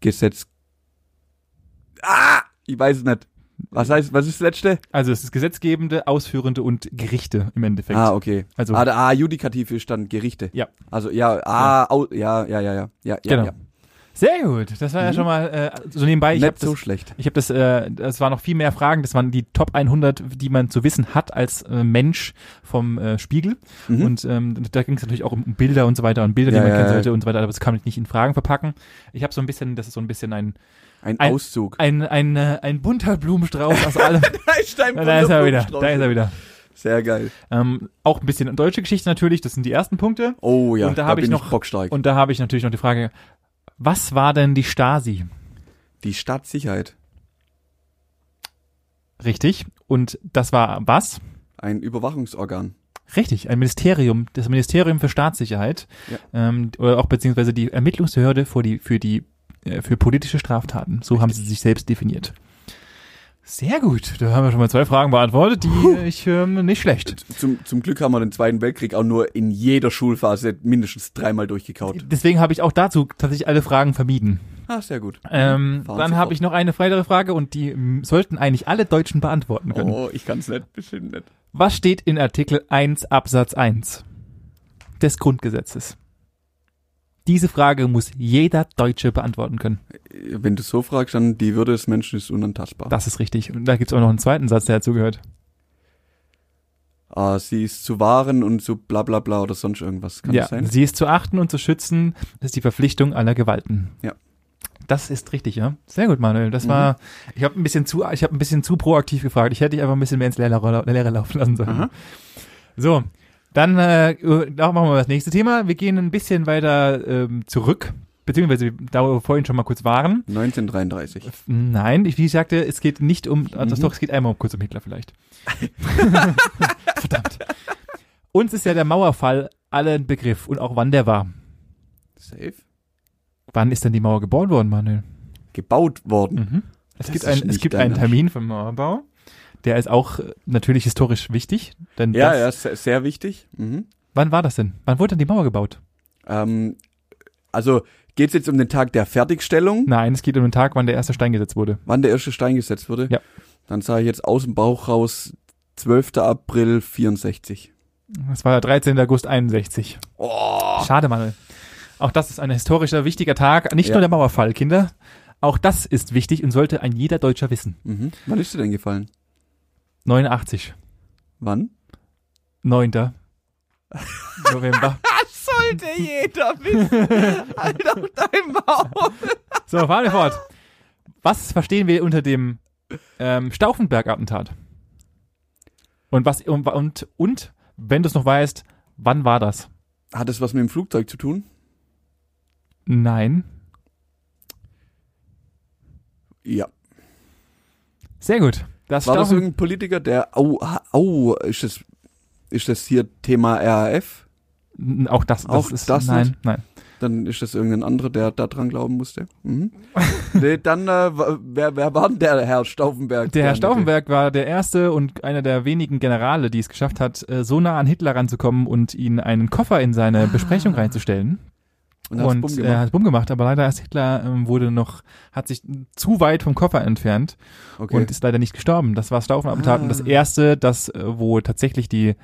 Gesetz. Ah! Ich weiß es nicht. Was heißt, was ist das letzte? Also es ist gesetzgebende, ausführende und Gerichte im Endeffekt. Ah, okay. Also Ah, ah, Judikative ist dann Gerichte. Ja. Also ja, ah, au, ja, ja, ja, ja, ja, ja, Genau. ja. Sehr gut. Das war ja Mhm. schon mal äh, so nebenbei. Ich habe Nicht so das, schlecht. ich hab das, äh, das waren noch viel mehr Fragen. Das waren die Top 100, die man zu wissen hat als äh, Mensch vom äh, Spiegel. Mhm. Und ähm, da ging es natürlich auch um Bilder und so weiter und Bilder, die Ja, man ja, kennen ja. sollte und so weiter. Aber das kann man nicht in Fragen verpacken. Ich habe so ein bisschen, das ist so ein bisschen ein Ein, ein- Auszug. ein ein, äh, ein bunter Blumenstrauß aus allem. da ist dein da ist er wieder. Da ist er wieder. Sehr geil. Ähm, auch ein bisschen deutsche Geschichte natürlich. Das sind die ersten Punkte. Oh ja, Und da hab ich bin noch- bockstark. Und da habe ich natürlich noch die Frage: Was war denn die Stasi? die Stadtsicherheit. Richtig. Und das war was? Ein Überwachungsorgan. Richtig, ein Ministerium, das Ministerium für Staatssicherheit, Ja. ähm, oder auch beziehungsweise die Ermittlungsbehörde für die, für die, für politische Straftaten. So haben sie sich selbst definiert. Sehr gut, da haben wir schon mal zwei Fragen beantwortet, die ich ähm, nicht schlecht. Zum, zum Glück haben wir den Zweiten Weltkrieg auch nur in jeder Schulphase mindestens dreimal durchgekaut. Deswegen habe ich auch dazu tatsächlich alle Fragen vermieden. Ah, sehr gut. Ähm, dann habe ich noch eine weitere Frage und die ähm, sollten eigentlich alle Deutschen beantworten können. Oh, ich kann's nicht, bestimmt nicht. Was steht in Artikel 1 Absatz 1 des Grundgesetzes? Diese Frage muss jeder Deutsche beantworten können. Wenn du so fragst, dann die Würde des Menschen ist unantastbar. Das ist richtig. Und da gibt's auch noch einen zweiten Satz, der dazu gehört. Ah, sie ist zu wahren und zu bla bla bla oder sonst irgendwas. Kann ja, das sein? sie ist zu achten und zu schützen. Das ist die Verpflichtung aller Gewalten. Ja. Das ist richtig, ja. Sehr gut, Manuel. Das Mhm. war, ich habe ein bisschen zu, ich habe ein bisschen zu proaktiv gefragt. Ich hätte dich einfach ein bisschen mehr ins Leere, Leere laufen lassen sollen. Aha. So, dann äh, da machen wir das nächste Thema. Wir gehen ein bisschen weiter ähm, zurück, beziehungsweise da wo wir vorhin schon mal kurz waren. 1933. Nein, ich, wie ich sagte, es geht nicht um, also Mhm. doch, es geht einmal um kurz um Hitler vielleicht. Verdammt. Uns ist ja der Mauerfall alle ein Begriff und auch wann der war. Safe. Wann ist denn die Mauer gebaut worden, Manuel? Gebaut worden. Mhm. Es Das gibt, ein, es gibt einen. Termin vom Mauerbau. Der ist auch äh, natürlich historisch wichtig. Denn Ja, ja, sehr, sehr wichtig. Mhm. Wann war das denn? Wann wurde denn die Mauer gebaut? Ähm, also geht's jetzt um den Tag der Fertigstellung, Nein, es geht um den Tag, wann der erste Stein gesetzt wurde. wann der erste Stein gesetzt wurde? Ja. Dann sage ich jetzt aus dem Bauch raus 12. April 64. Das war der 13. August 61. Oh. Schade, Manuel. Auch das ist ein historischer, wichtiger Tag. Nicht Ja. nur der Mauerfall, Kinder. Auch das ist wichtig und sollte ein jeder Deutscher wissen. Mhm. Wann ist dir denn gefallen? 89. Wann? 9. November. Das sollte jeder wissen. halt auf dein Maul. So, fahren wir fort. Was verstehen wir unter dem ähm, Stauffenberg-Attentat? Und was und, und, und wenn du es noch weißt, wann war das? Hat es was mit dem Flugzeug zu tun? Nein. Ja. Sehr gut. Das War das irgendein Politiker, der, au, au, ist das, ist das hier Thema RAF? Auch das, das Auch ist das nein, nicht? nein. Dann ist das irgendein anderer, der da dran glauben musste. Mhm. nee, dann, äh, wer, wer war denn der Herr Stauffenberg? Der Herr Stauffenberg war der erste und einer der wenigen Generale, die es geschafft hat, äh, so nah an Hitler ranzukommen und ihn einen Koffer in seine Besprechung reinzustellen. Und, Und bumm er hat bumm gemacht, aber leider ist Hitler ähm, wurde noch, hat sich zu weit vom Koffer entfernt okay. und ist leider nicht gestorben. Das war Stauffenattentat Ah. und das erste, das, äh, wo tatsächlich die,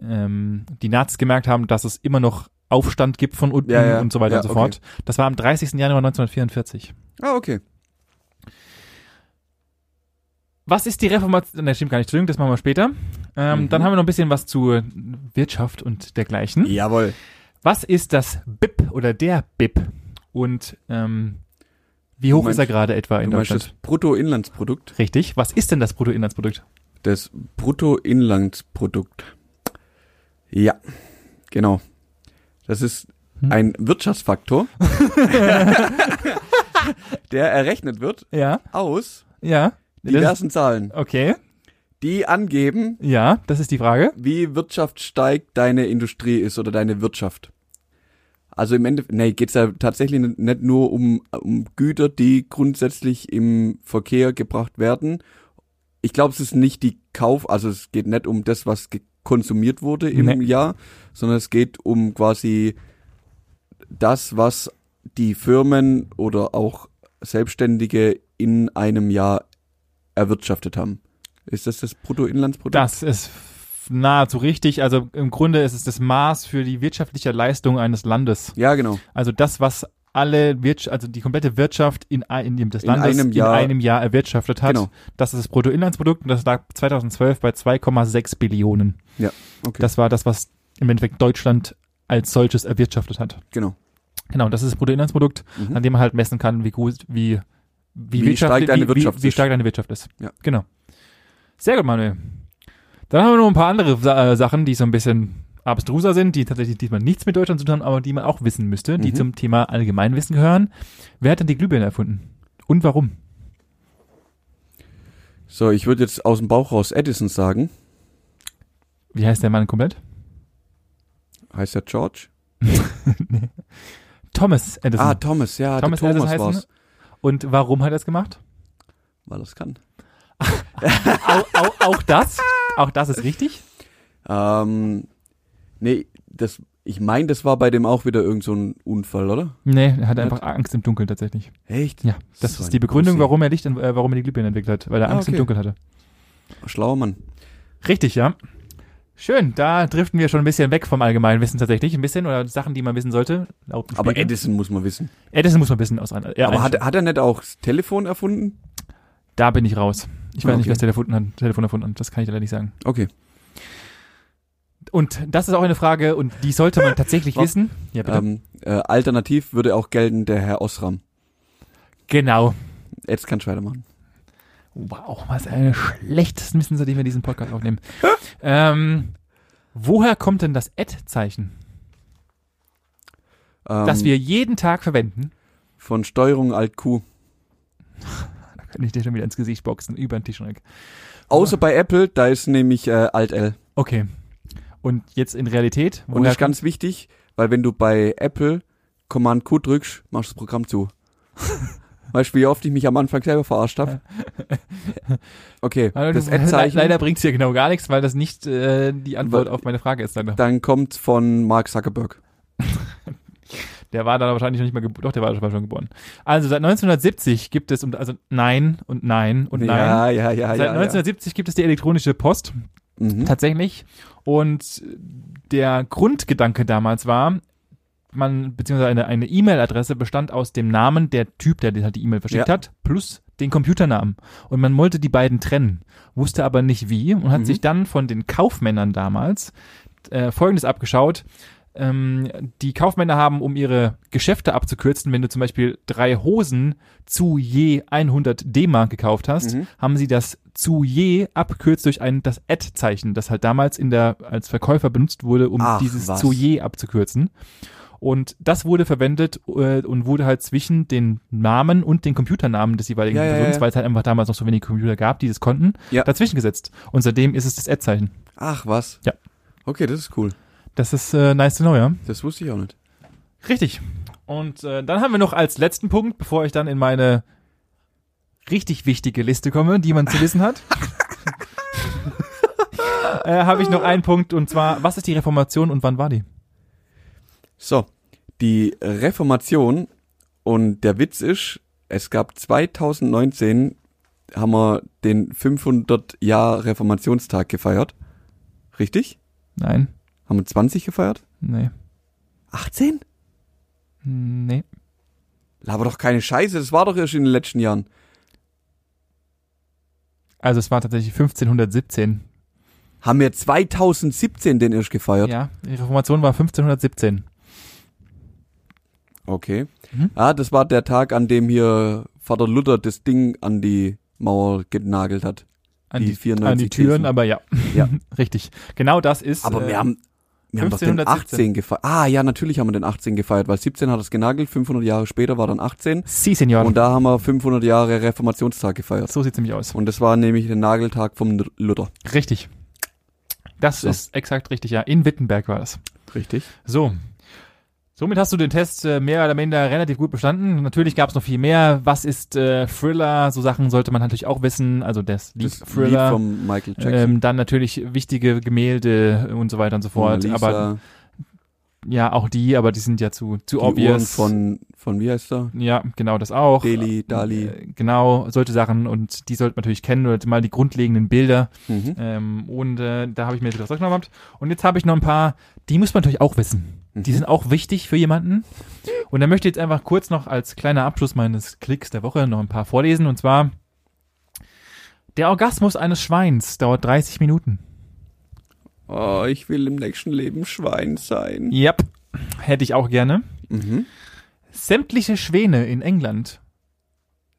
ähm, die Nazis gemerkt haben, dass es immer noch Aufstand gibt von unten Ja, ja. und so weiter Ja, und so okay. fort. Das war am 30. Januar 1944. ah, okay. Was ist die Reformation? Ne, stimmt gar nicht. Entschuldigung, das machen wir später. Ähm, Mhm. Dann haben wir noch ein bisschen was zu Wirtschaft und dergleichen. Jawohl. Was ist das BIP oder der BIP? Und ähm, wie hoch Du ist er meinst- gerade etwa in Du meinst Deutschland? das Bruttoinlandsprodukt? Richtig. Was ist denn das Bruttoinlandsprodukt? Das Bruttoinlandsprodukt. Ja, genau. Das ist Hm. ein Wirtschaftsfaktor, der errechnet wird Ja, aus ja. Diversen Zahlen, okay. Die angeben, Ja, das ist die Frage. wie wirtschaftsstark deine Industrie ist oder deine Wirtschaft. Also im Endeffekt, nee, geht's ja tatsächlich nicht- nur um, um Güter, die grundsätzlich im Verkehr gebracht werden. Ich glaube, es ist nicht die Kauf, also es geht nicht um das, was konsumiert wurde im Nee. Jahr, sondern es geht um quasi das, was die Firmen oder auch Selbstständige in einem Jahr erwirtschaftet haben. Ist das das Bruttoinlandsprodukt? Das ist nahezu richtig. Also im Grunde ist es das Maß für die wirtschaftliche Leistung eines Landes. Ja, genau. Also das, was alle Wirtschaft, also die komplette Wirtschaft in, in dem des In Landes einem Jahr- in einem Jahr erwirtschaftet hat. Genau. Das ist das Bruttoinlandsprodukt und das lag 2012 bei 2,6 Billionen. Ja, okay. Das war das, was im Endeffekt Deutschland als solches erwirtschaftet hat. genau. Genau, das ist das Bruttoinlandsprodukt, Mhm. an dem man halt messen kann, wie gut, wie, wie, Wie stark deine wie, Wirtschaft wie, wie ist. stark deine Wirtschaft ist. Ja. Genau. Sehr gut, Manuel. Dann haben wir noch ein paar andere äh, Sachen, die so ein bisschen abstruser sind, die tatsächlich diesmal nichts mit Deutschland zu tun haben, aber die man auch wissen müsste, die Mhm. zum Thema Allgemeinwissen gehören. Wer hat denn die Glühbirne erfunden? Und warum? So, ich würde jetzt aus dem Bauch raus Edison sagen. Wie heißt der Mann komplett? Heißt der George? Thomas Edison. Ah, Thomas, ja, Thomas Edison Thomas heißen? war's. Und warum hat er es gemacht? Weil das kann. Auch, auch, auch das? Auch das ist richtig? Ähm, nee, das, ich meine, das war bei dem auch wieder irgend so ein Unfall, oder? Nee, er hatte einfach Angst im Dunkeln tatsächlich. Echt? Ja, das So ist die Begründung, warum er Licht, äh, warum er die Glühbirne entwickelt hat, weil er Ah, Angst im okay. Dunkeln hatte. Schlauer Mann. Richtig, ja. Schön, da driften wir schon ein bisschen weg vom Allgemeinwissen tatsächlich, ein bisschen, oder Sachen, die man wissen sollte. Aber. Edison muss man wissen. Edison muss man wissen aus einer. Ja, Aber hat, hat er nicht auch das Telefon erfunden? da bin ich raus. Ich weiß Ah, nicht, okay. wer das Telefon hat, Telefon erfunden hat, das kann ich leider nicht sagen. Okay. Und das ist auch eine Frage, und die sollte man tatsächlich wissen. Ja, bitte. Ähm, äh, alternativ würde auch gelten der Herr Osram. genau. Jetzt kannst du weitermachen. Wow, was eine schlechtesten Wissen, seitdem wir diesen Podcast aufnehmen. ähm, woher kommt denn das Ad-Zeichen, Ähm, das wir jeden Tag verwenden? von Steuerung Alt Q. Da kann ich dir schon wieder ins Gesicht boxen, über den Tisch weg. Außer bei Apple, da ist nämlich äh, Alt L. Okay. Und jetzt in Realität? Und das ist ganz wichtig, weil wenn du bei Apple Command Q drückst, machst du das Programm zu. weißt du, wie oft ich mich am Anfang selber verarscht habe? Okay, Also, das Ad-Zeichen, Leider bringt's dir genau gar nichts, weil das nicht äh, die Antwort Weil- auf meine Frage ist. Leider. dann kommt von Mark Zuckerberg. Der war dann wahrscheinlich noch nicht mal geboren. Doch, der war schon geboren. Also seit 1970 gibt es, also nein und nein und nein. Ja, ja, ja, seit ja. ja. 1970 gibt es die elektronische Post. Mhm. tatsächlich. Und der Grundgedanke damals war, man, beziehungsweise eine, eine E-Mail-Adresse bestand aus dem Namen der Typ, der halt die E-Mail verschickt Ja. hat, plus den Computernamen. Und man wollte die beiden trennen, wusste aber nicht wie und hat Mhm. sich dann von den Kaufmännern damals äh, Folgendes abgeschaut. Ähm, die Kaufmänner haben, um ihre Geschäfte abzukürzen, wenn du zum Beispiel drei Hosen zu je 100 D-Mark gekauft hast, Mhm. haben sie das zu je abgekürzt durch ein das Ad-Zeichen, das halt damals in der als Verkäufer benutzt wurde, um Ach, dieses was. zu je abzukürzen. Und das wurde verwendet äh, und wurde halt zwischen den Namen und den Computernamen des jeweiligen Ja, ja, Personens, ja. weil es halt einfach damals noch so wenig Computer gab, die das konnten, Ja. dazwischen gesetzt. Und seitdem ist es das Ad-Zeichen. Ach, was? Ja. Okay, das ist cool. Das ist äh, nice to know, ja? Das wusste ich auch nicht. Richtig. Und äh, dann haben wir noch als letzten Punkt, bevor ich dann in meine richtig wichtige Liste komme, die man zu wissen hat, äh, habe ich noch einen Punkt und zwar, was ist die Reformation und wann war die? So, die Reformation und der Witz ist, es gab 2019 haben wir den 500 Jahr Reformationstag gefeiert. Richtig? Nein, Haben wir 20 gefeiert? nee, 18? nee. Aber doch keine Scheiße, das war doch erst in den letzten Jahren. Also es war tatsächlich 1517. Haben wir 2017 den erst gefeiert? Ja, die Reformation war 1517. Okay. Mhm. Ah, das war der Tag, an dem hier Vater Luther das Ding an die Mauer genagelt hat. An Die die, 94 an die Türen, Thesen. aber ja. Ja. Richtig. Genau das ist. Aber äh, wir haben, wir haben doch den 1517. 18 gefeiert. Ah, ja, natürlich haben wir den 18 gefeiert, weil 17 hat es genagelt, 500 Jahre später war dann 18. Sie, Senor. Und da haben wir 500 Jahre Reformationstag gefeiert. so sieht's nämlich aus. Und das war nämlich der Nageltag vom Luther. Richtig. Das So. ist exakt richtig, ja. In Wittenberg war das. Richtig. So. Somit hast du den Test äh, mehr oder minder relativ gut bestanden. Natürlich gab es noch viel mehr. Was ist äh, Thriller? So Sachen sollte man natürlich auch wissen. Also das Lied Das Thriller. Lied von Michael Jackson. ähm, dann natürlich wichtige Gemälde und so weiter und so fort. Aber ja, auch die, aber die sind ja zu, zu die Uhren obvious. von, von, wie heißt er? ja, genau das auch. Deli, Dali. Äh, Genau, solche Sachen und die sollte man natürlich kennen oder mal die grundlegenden Bilder. Mhm. Ähm, und äh, da habe ich mir das genommen gehabt. Und jetzt habe ich noch ein paar, die muss man natürlich auch wissen. Die Mhm. sind auch wichtig für jemanden. Und dann möchte ich jetzt einfach kurz noch als kleiner Abschluss meines Klicks der Woche noch ein paar vorlesen. Und zwar, der Orgasmus eines Schweins dauert 30 Minuten. Oh, ich will im nächsten Leben Schwein sein. Yep. Hätte ich auch gerne. Mhm. Sämtliche Schwäne in England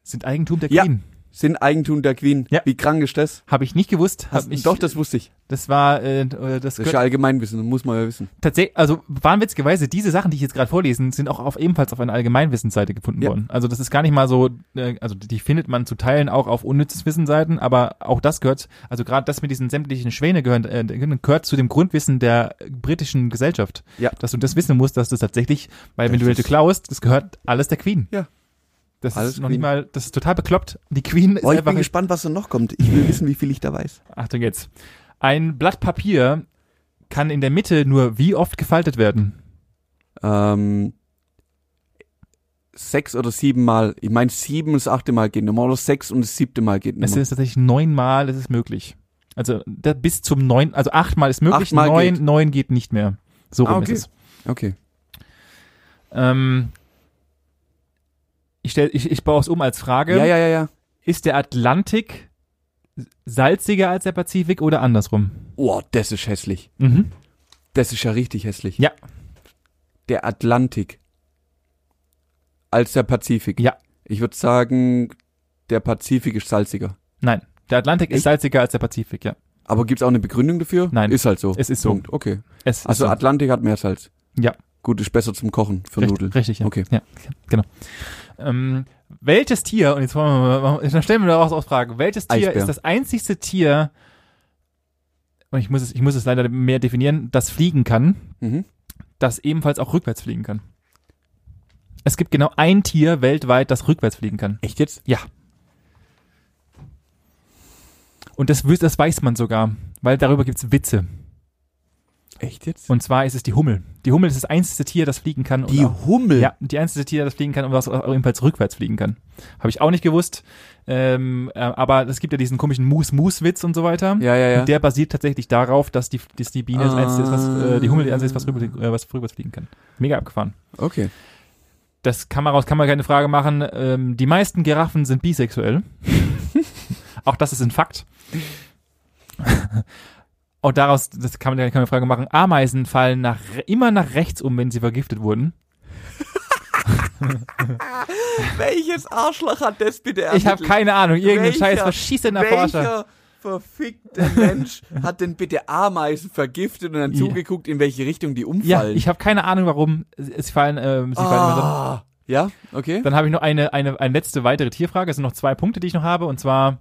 sind Eigentum der. Queen. Sind Eigentum der Queen. Ja. Wie krank ist das? Habe ich nicht gewusst. Hab Hast, ich, doch, das wusste ich. das war äh, das, Das ist ja Allgemeinwissen, muss man ja wissen. tatsächlich, also wahnwitzigerweise, diese Sachen, die ich jetzt gerade vorlesen, sind auch auf, ebenfalls auf einer Allgemeinwissensseite gefunden Ja. worden. Also das ist gar nicht mal so, äh, also die findet man zu Teilen auch auf unnützes Wissenseiten, aber auch das gehört, also gerade das mit diesen sämtlichen Schwäne gehört, äh, gehört zu dem Grundwissen der britischen Gesellschaft. Ja. Dass du das wissen musst, dass das tatsächlich, weil wenn Das du Leute klaust, das gehört alles der Queen. Ja. Das Alles ist noch nicht Queen. mal, das ist total bekloppt. Die Queen ist Oh, ich einfach bin gespannt, was da noch kommt. Ich will wissen, wie viel ich da weiß. Achtung jetzt. Ein Blatt Papier kann in der Mitte nur wie oft gefaltet werden? Ähm, sechs oder sieben Mal. Ich meine, sieben und das achte Mal geht nicht mehr. Oder sechs und das siebte Mal geht nicht Es ist tatsächlich neunmal, es ist möglich. Also da, bis zum neun, also achtmal ist möglich, Achtmal neun, geht. neun geht nicht mehr. So rum Ah, okay. ist es. Okay. Ähm, ich stell, ich, ich baue es um als Frage. Ja, ja, ja, ja. Ist der Atlantik salziger als der Pazifik oder andersrum? Oh, das ist hässlich. Mhm. Das ist ja richtig hässlich. Ja. Der Atlantik. Als der Pazifik. Ja. Ich würde sagen, der Pazifik ist salziger. Nein, der Atlantik ist Echt? salziger als der Pazifik, ja. Aber gibt's auch eine Begründung dafür? Nein. Ist halt so. Es ist so. Punkt. Okay. Es Also ist so. Atlantik hat mehr Salz. Ja. Gut, ist besser zum Kochen für Richtig- Nudeln. Richtig, ja. Okay. Ja, genau. Ähm, welches Tier, und jetzt wollen wir mal, dann stellen wir daraus auch Fragen, welches Tier Eisbär. ist das einzigste Tier, und ich muss es, ich muss es leider mehr definieren, das fliegen kann, Mhm. das ebenfalls auch rückwärts fliegen kann? Es gibt genau ein Tier weltweit, das rückwärts fliegen kann. Echt jetzt? Ja. Und das, das weiß man sogar, weil darüber gibt's Witze. Echt jetzt? Und zwar ist es die Hummel. Die Hummel ist das einzige Tier, das fliegen kann. die auch- Hummel. Ja, die einzige Tier, das fliegen kann und was auch ebenfalls rückwärts fliegen kann. Habe ich auch nicht gewusst. Ähm, äh, aber es gibt ja diesen komischen Mus-Mus-Witz und so weiter. Ja, ja, ja. Und der basiert tatsächlich darauf, dass die, dass die Biene das einzige ist, was, äh, die Hummel die einzige ist, was, rüber, äh, was rückwärts fliegen kann. Mega abgefahren. Okay. Das kann man raus, kann man keine Frage machen. Ähm, die meisten Giraffen sind bisexuell. auch das ist ein Fakt. Auch daraus, das kann man keine Frage machen. Ameisen fallen nach, immer nach rechts um, wenn sie vergiftet wurden. Welches Arschloch hat das bitte Ich habe keine Ahnung, irgendein scheiß verschissener Forscher. Welcher verfickte Mensch hat denn bitte Ameisen vergiftet und dann Ja. zugeguckt, in welche Richtung die Ja, umfallen? ich habe keine Ahnung, warum sie fallen. Ähm, sie fallen immer so. ah. Ja, okay. Dann habe ich noch eine, eine, eine letzte weitere Tierfrage. Es sind noch zwei Punkte, die ich noch habe. Und zwar,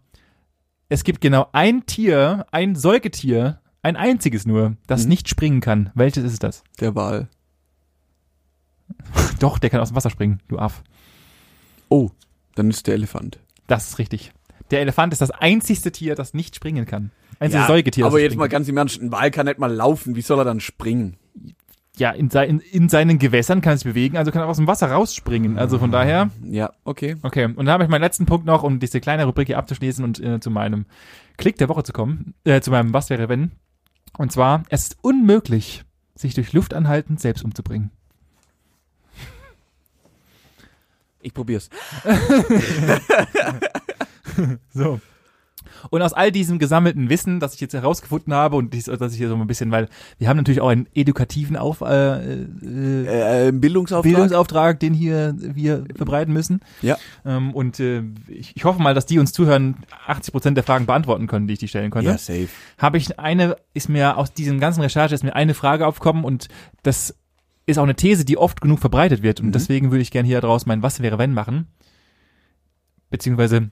es gibt genau ein Tier, ein Säugetier, ein einziges nur, das Mhm. nicht springen kann. Welches ist das? Der Wal. Doch, der kann aus dem Wasser springen, du Aff. Oh, dann ist der Elefant. Das ist richtig. Der Elefant ist das einzigste Tier, das nicht springen kann. Einzige Säugetier. das aber jetzt mal ganz im Ernst, ein Wal kann nicht mal laufen, wie soll er dann springen? Ja, in, sei- in, in seinen Gewässern kann es bewegen, also kann er aus dem Wasser rausspringen. Also von daher, Ja, okay. okay. Und dann habe ich meinen letzten Punkt noch, um diese kleine Rubrik hier abzuschließen und äh, zu meinem Klick der Woche zu kommen, äh, zu meinem Was wäre wenn. Und zwar, es ist unmöglich, sich durch Luftanhalten selbst umzubringen. Ich probier's. So. Und aus all diesem gesammelten Wissen, das ich jetzt herausgefunden habe und dies, dass ich hier so ein bisschen, weil wir haben natürlich auch einen edukativen Auf, äh, äh, Äh, äh, Bildungsauftrag? Bildungsauftrag, den hier wir verbreiten müssen. Ja. Ähm, und äh, ich, ich hoffe mal, dass die uns zuhören, 80 Prozent der Fragen beantworten können, die ich die stellen konnte. ja, safe. Habe ich eine, ist mir aus diesem ganzen Recherche ist mir eine Frage aufgekommen und das ist auch eine These, die oft genug verbreitet wird. Und Mhm. deswegen würde ich gerne hier daraus mein Was wäre wenn machen. Beziehungsweise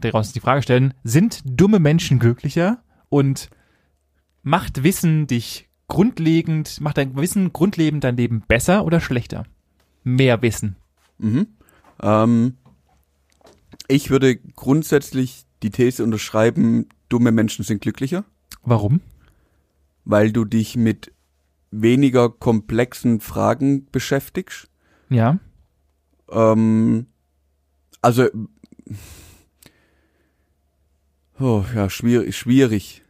daraus die Frage stellen, sind dumme Menschen glücklicher und macht Wissen dich grundlegend, macht dein Wissen grundlegend dein Leben besser oder schlechter? Mehr Wissen. Mhm. Ähm, ich würde grundsätzlich die These unterschreiben, dumme Menschen sind glücklicher, Warum? weil du dich mit weniger komplexen Fragen beschäftigst. Ja. Ähm, also, oh, ja, schwierig, schwierig.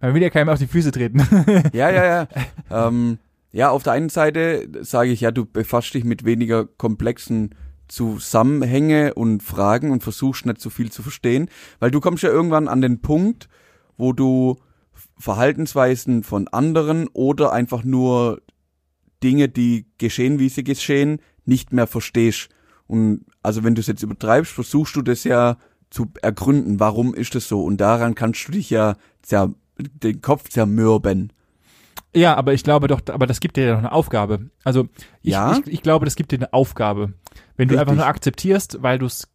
Man will ja keinem auf die Füße treten. Ja, ja, ja. ähm, Ja, auf der einen Seite sage ich ja, du befasst dich mit weniger komplexen Zusammenhänge und Fragen und versuchst nicht so viel zu verstehen, weil du kommst ja irgendwann an den Punkt, wo du Verhaltensweisen von anderen oder einfach nur Dinge, die geschehen, wie sie geschehen, nicht mehr verstehst. Und also wenn du es jetzt übertreibst, versuchst du das ja zu ergründen, warum ist das so? Und daran kannst du dich ja den Kopf zermürben. Ja, aber ich glaube doch, aber das gibt dir ja noch eine Aufgabe. Also ich, Ja? ich, ich glaube, das gibt dir eine Aufgabe. Wenn du Richtig. einfach nur akzeptierst, weil du es,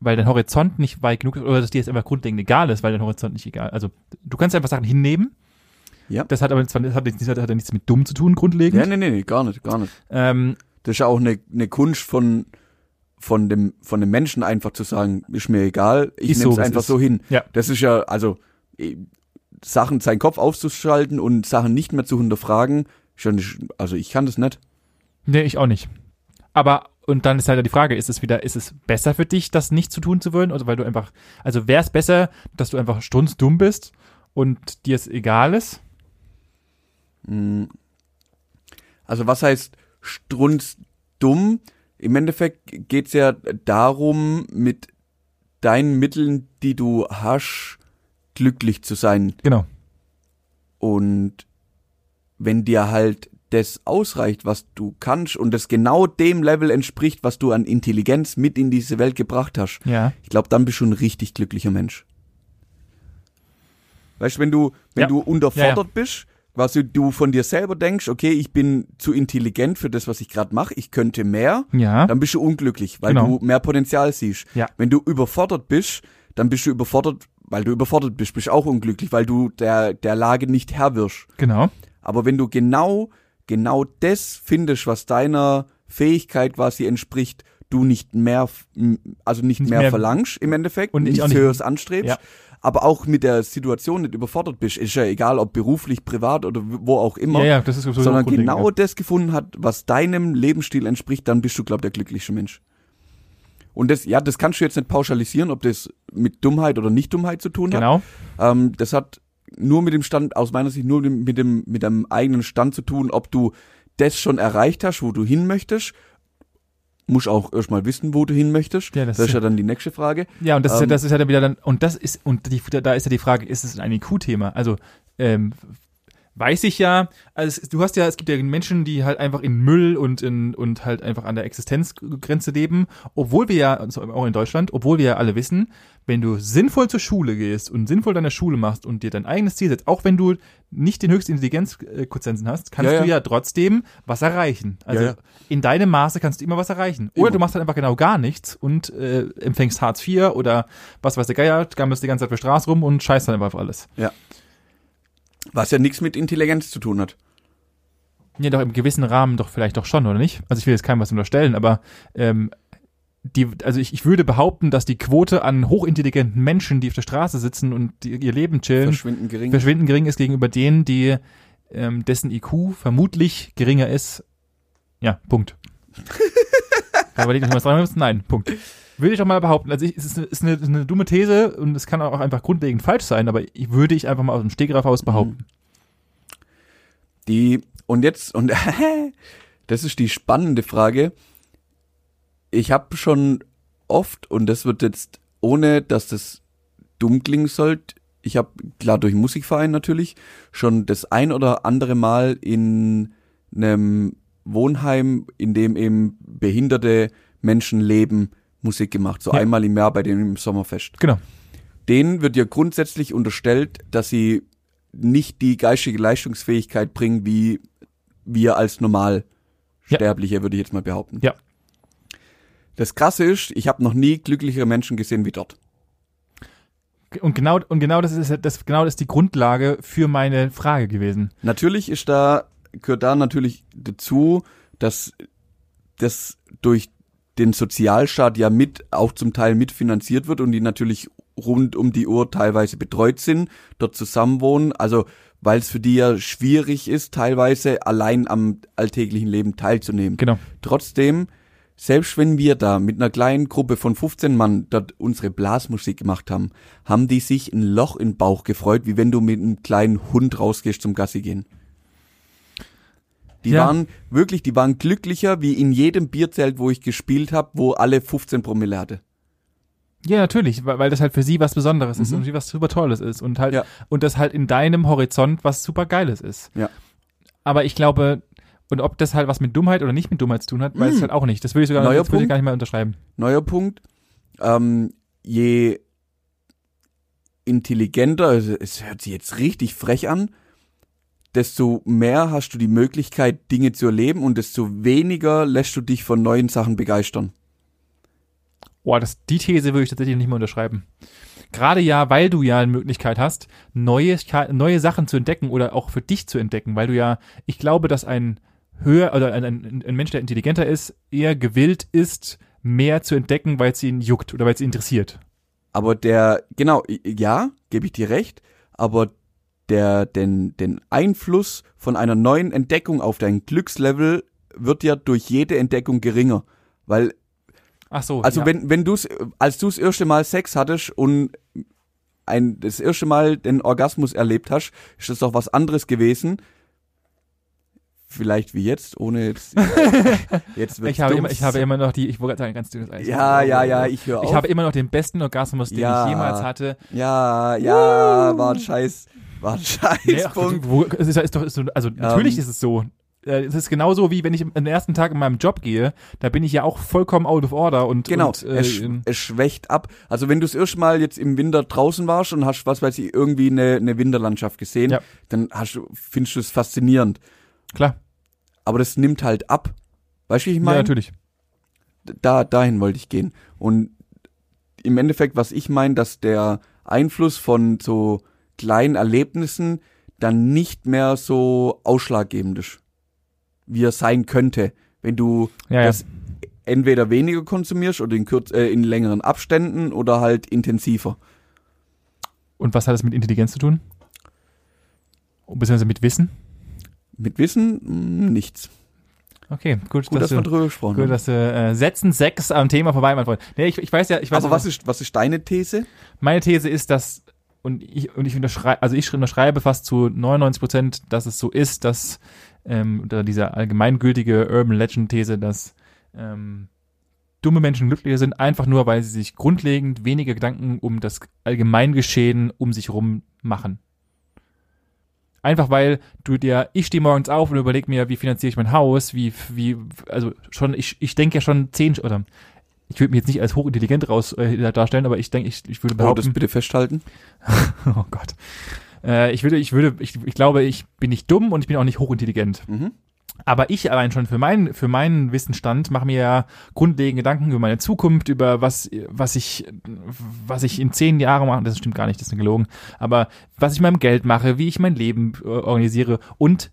weil dein Horizont nicht weit genug ist, oder dass dir jetzt einfach grundlegend egal ist, weil dein Horizont nicht egal. Also du kannst einfach Sachen hinnehmen. Ja. Das hat aber das hat, das hat nichts mit dumm zu tun, grundlegend. Ja, nee, nee, nee, gar nicht, gar nicht. ähm, Das ist ja auch eine, eine Kunst von, von dem, von dem Menschen einfach zu sagen, ist mir egal, ich Ist nehme so, es einfach ist. so hin. Ja. Das ist ja, also, eh, Sachen, seinen Kopf auszuschalten und Sachen nicht mehr zu hinterfragen, nicht, also ich kann das nicht. nee, ich auch nicht. Aber und dann ist halt die Frage, ist es wieder, ist es besser für dich, das nicht zu tun zu wollen? Oder weil du einfach, also wäre es besser, dass du einfach strunzdumm bist und dir es egal ist? Mm. Also was heißt strunzdumm? Im Endeffekt geht's ja darum, mit deinen Mitteln, die du hast, glücklich zu sein. Genau. Und wenn dir halt das ausreicht, was du kannst und das genau dem Level entspricht, was du an Intelligenz mit in diese Welt gebracht hast, Ja. ich glaube, dann bist du ein richtig glücklicher Mensch. Weißt du, wenn du, wenn Ja. du unterfordert bist, quasi du von dir selber denkst, okay, ich bin zu intelligent für das, was ich gerade mache, ich könnte mehr, Ja. dann bist du unglücklich, weil Genau. du mehr Potenzial siehst. Ja. Wenn du überfordert bist, dann bist du überfordert, weil du überfordert bist, bist auch unglücklich, weil du der, der Lage nicht Herr wirst. Genau. Aber wenn du genau, genau das findest, was deiner Fähigkeit quasi entspricht, du nicht mehr, also nicht, Nicht mehr, mehr- verlangst im Endeffekt, Und auch nicht- Höheres anstrebst, Ja. Aber auch mit der Situation nicht überfordert bist, ist ja egal, ob beruflich, privat oder wo auch immer, Ja, ja, das ist sowieso sondern genau das gefunden hat, was deinem Lebensstil entspricht, dann bist du, glaub der glücklichste Mensch. Und das, ja, das kannst du jetzt nicht pauschalisieren, ob das mit Dummheit oder Nicht-Dummheit zu tun hat. Genau. Ähm, das hat nur mit dem Stand, aus meiner Sicht, nur mit dem, mit dem eigenen Stand zu tun, ob du das schon erreicht hast, wo du hin möchtest. Musst auch erstmal wissen, wo du hin möchtest. Ja, das das, ist ist ja dann die nächste Frage. Ja, und das ist ja, Ähm, das ist ja dann wieder dann, und das ist, und die, da ist ja die Frage, ist es ein IQ-Thema? Also, ähm, weiß ich ja, also es, du hast ja, es gibt ja Menschen, die halt einfach in Müll und in, und halt einfach an der Existenzgrenze leben, obwohl wir ja, also auch in Deutschland, obwohl wir ja alle wissen, wenn du sinnvoll zur Schule gehst und sinnvoll deine Schule machst und dir dein eigenes Ziel setzt, auch wenn du nicht den höchsten Intelligenzquotienten hast, kannst Ja, ja. du ja trotzdem was erreichen. Also Ja, ja. in deinem Maße kannst du immer was erreichen. Oder du machst halt einfach genau gar nichts und äh, empfängst Hartz IV oder was weiß der Geier, gammelst die ganze Zeit auf der Straße rum und scheißt dann einfach auf alles. Was ja nichts mit Intelligenz zu tun hat. Ja, doch im gewissen Rahmen doch vielleicht doch schon, oder nicht? Also ich will jetzt keinem was unterstellen, aber ähm, die, also ich, ich würde behaupten, dass die Quote an hochintelligenten Menschen, die auf der Straße sitzen und die, ihr Leben chillen, Verschwinden gering. verschwindend gering ist gegenüber denen, die ähm, dessen IQ vermutlich geringer ist. Ja, Punkt. überlegt euch was dran ist. Nein, Punkt. Würde ich doch mal behaupten. Also ich, es ist, eine, ist, eine, eine dumme These und es kann auch einfach grundlegend falsch sein, aber ich, würde ich einfach mal aus dem Stegreif aus behaupten. Die, und jetzt, und das ist die spannende Frage. Ich habe schon oft, und das wird jetzt, ohne dass das dumm klingen sollte, ich habe, klar durch Musikverein natürlich, schon das ein oder andere Mal in einem Wohnheim, in dem eben behinderte Menschen leben, Musik gemacht. So Ja. einmal im Jahr bei dem Sommerfest Genau. denen wird ja grundsätzlich unterstellt, dass sie nicht die geistige Leistungsfähigkeit bringen, wie wir als Normalsterbliche, würde ich jetzt mal behaupten. Ja. Das Krasse ist, ich habe noch nie glücklichere Menschen gesehen wie dort. Und genau, und genau das ist das, genau das ist die Grundlage für meine Frage gewesen. Natürlich ist da, gehört da natürlich dazu, dass das durch den Sozialstaat ja mit, auch zum Teil mitfinanziert wird und die natürlich rund um die Uhr teilweise betreut sind, dort zusammenwohnen, also weil es für die ja schwierig ist, teilweise allein am alltäglichen Leben teilzunehmen. Genau. Trotzdem, selbst wenn wir da mit einer kleinen Gruppe von 15 Mann dort unsere Blasmusik gemacht haben, haben die sich ein Loch im Bauch gefreut, wie wenn du mit einem kleinen Hund rausgehst zum Gassi gehen. Die Ja. waren wirklich, die waren glücklicher wie in jedem Bierzelt, wo ich gespielt habe, wo alle 15 Promille hatte. Ja, natürlich, weil, das halt für sie was Besonderes ist Mhm. und für sie was super Tolles ist und halt Ja. und das halt in deinem Horizont was super Geiles ist. Ja. Aber ich glaube, und ob das halt was mit Dummheit oder nicht mit Dummheit zu tun hat, weiß Mhm. ich halt auch nicht. Das würde ich sogar Neuer würde ich Punkt. gar nicht mal unterschreiben. Neuer Punkt. Ähm, je intelligenter, es hört sich jetzt richtig frech an, desto mehr hast du die Möglichkeit, Dinge zu erleben und desto weniger lässt du dich von neuen Sachen begeistern. Boah, das, die These würde ich tatsächlich nicht mehr unterschreiben. Gerade ja, weil du ja eine Möglichkeit hast, neue, neue Sachen zu entdecken oder auch für dich zu entdecken, weil du ja, ich glaube, dass ein höher oder ein, ein, ein Mensch, der intelligenter ist, eher gewillt ist, mehr zu entdecken, weil es ihn juckt oder weil es ihn interessiert. Aber der, genau, ja, gebe ich dir recht, aber der, den, den Einfluss von einer neuen Entdeckung auf dein Glückslevel wird ja durch jede Entdeckung geringer. Weil Ach so. Also ja. wenn, wenn du's, als du das erste Mal Sex hattest und ein, das erste Mal den Orgasmus erlebt hast, ist das doch was anderes gewesen. Vielleicht wie jetzt, ohne jetzt, jetzt ich habe, immer, ich habe immer noch die, ich wollte sagen, ganz dünnes Eis. ja, ja, ja, ich höre auf. Ich habe immer noch den besten Orgasmus, den Ja. ich jemals hatte. ja, ja, war ein Scheiß, war ein Nee, Scheißpunkt. wo, es ist, ist doch, ist so, also natürlich ist es so. Äh, Es ist genauso wie wenn ich am ersten Tag in meinem Job gehe, da bin ich ja auch vollkommen out of order und Genau, und, äh, es, sch- es schwächt ab. Also wenn du das erste Mal jetzt im Winter draußen warst und hast, was weiß ich, irgendwie eine, eine Winterlandschaft gesehen, Ja. dann hast du, findest du es faszinierend. klar, Aber das nimmt halt ab. Weißt du, wie ich ja, meine? natürlich. da, dahin wollte ich gehen. Und im Endeffekt, was ich meine, dass der Einfluss von so kleinen Erlebnissen dann nicht mehr so ausschlaggebend ist, wie er sein könnte, wenn du Ja, ja. das entweder weniger konsumierst oder in, kürz äh, in längeren Abständen oder halt intensiver. Und was hat das mit Intelligenz zu tun? Beziehungsweise mit Wissen? Mit Wissen mh, nichts. Okay, gut, Gut, dass dass wir drüber gesprochen gut, haben. dass du äh, setzen sechs am Thema vorbei, mein Freund. Nee, ich, ich weiß ja, ich weiß Aber ja, was ist, was ist deine These? Meine These ist, dass und ich und ich unterschreibe, also ich unterschreibe fast zu 99 Prozent, dass es so ist, dass ähm, oder diese allgemeingültige Urban Legend These, dass ähm, dumme Menschen glücklicher sind, einfach nur, weil sie sich grundlegend weniger Gedanken um das Allgemeingeschehen um sich rum machen. Einfach weil du dir, ich stehe morgens auf und überlege mir, wie finanziere ich mein Haus, wie, wie, also schon, ich, ich denke ja schon zehn, oder ich würde mich jetzt nicht als hochintelligent raus äh, darstellen, aber ich denke, ich, ich würde Oh, behaupten, das bitte festhalten. Oh Gott. Äh, ich würde, ich würde, ich, ich glaube, ich bin nicht dumm und ich bin auch nicht hochintelligent. Mhm. Aber ich allein schon für meinen, für meinen Wissensstand mache mir ja grundlegende Gedanken über meine Zukunft, über was, was ich, was ich in zehn Jahren mache. Das stimmt gar nicht, das ist gelogen. Aber was ich mit meinem Geld mache, wie ich mein Leben äh, organisiere und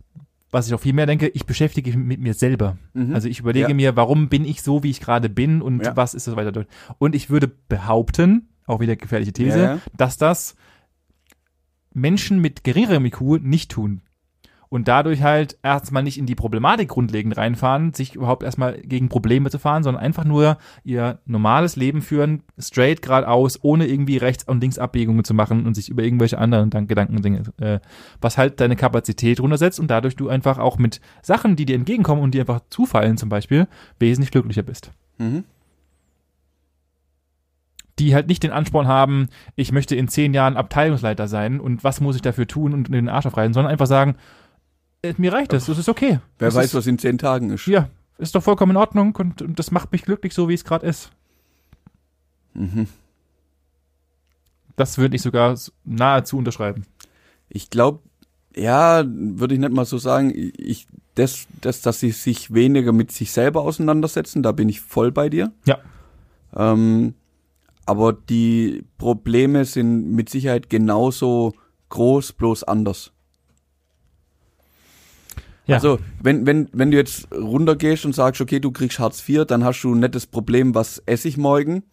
was ich auch viel mehr denke, ich beschäftige mich mit mir selber. Mhm. Also ich überlege Ja. mir, warum bin ich so, wie ich gerade bin und Ja. was ist so weiter. Und ich würde behaupten, auch wieder gefährliche These, ja. dass das Menschen mit geringerem IQ nicht tun. Und dadurch halt erstmal nicht in die Problematik grundlegend reinfahren, sich überhaupt erstmal gegen Probleme zu fahren, sondern einfach nur ihr normales Leben führen, straight geradeaus, ohne irgendwie rechts und links Abbiegungen zu machen und sich über irgendwelche anderen Gedanken, äh, was halt deine Kapazität runtersetzt und dadurch du einfach auch mit Sachen, die dir entgegenkommen und die einfach zufallen zum Beispiel, wesentlich glücklicher bist. Mhm. die halt nicht den Ansporn haben, ich möchte in zehn Jahren Abteilungsleiter sein und was muss ich dafür tun und den Arsch aufreißen, sondern einfach sagen, mir reicht das, das ist okay. Wer das weiß, ist, was in zehn Tagen ist. Ja, ist doch vollkommen in Ordnung und, und das macht mich glücklich, so wie es gerade ist. Mhm. Das würde ich sogar nahezu unterschreiben. Ich glaube, ja, würde ich nicht mal so sagen. Ich, das, das, dass sie sich weniger mit sich selber auseinandersetzen, da bin ich voll bei dir. Ja. Ähm, aber die Probleme sind mit Sicherheit genauso groß, bloß anders. Ja. Also, wenn, wenn, wenn du jetzt runtergehst und sagst, okay, du kriegst Hartz IV, dann hast du nicht das Problem, was esse ich morgen,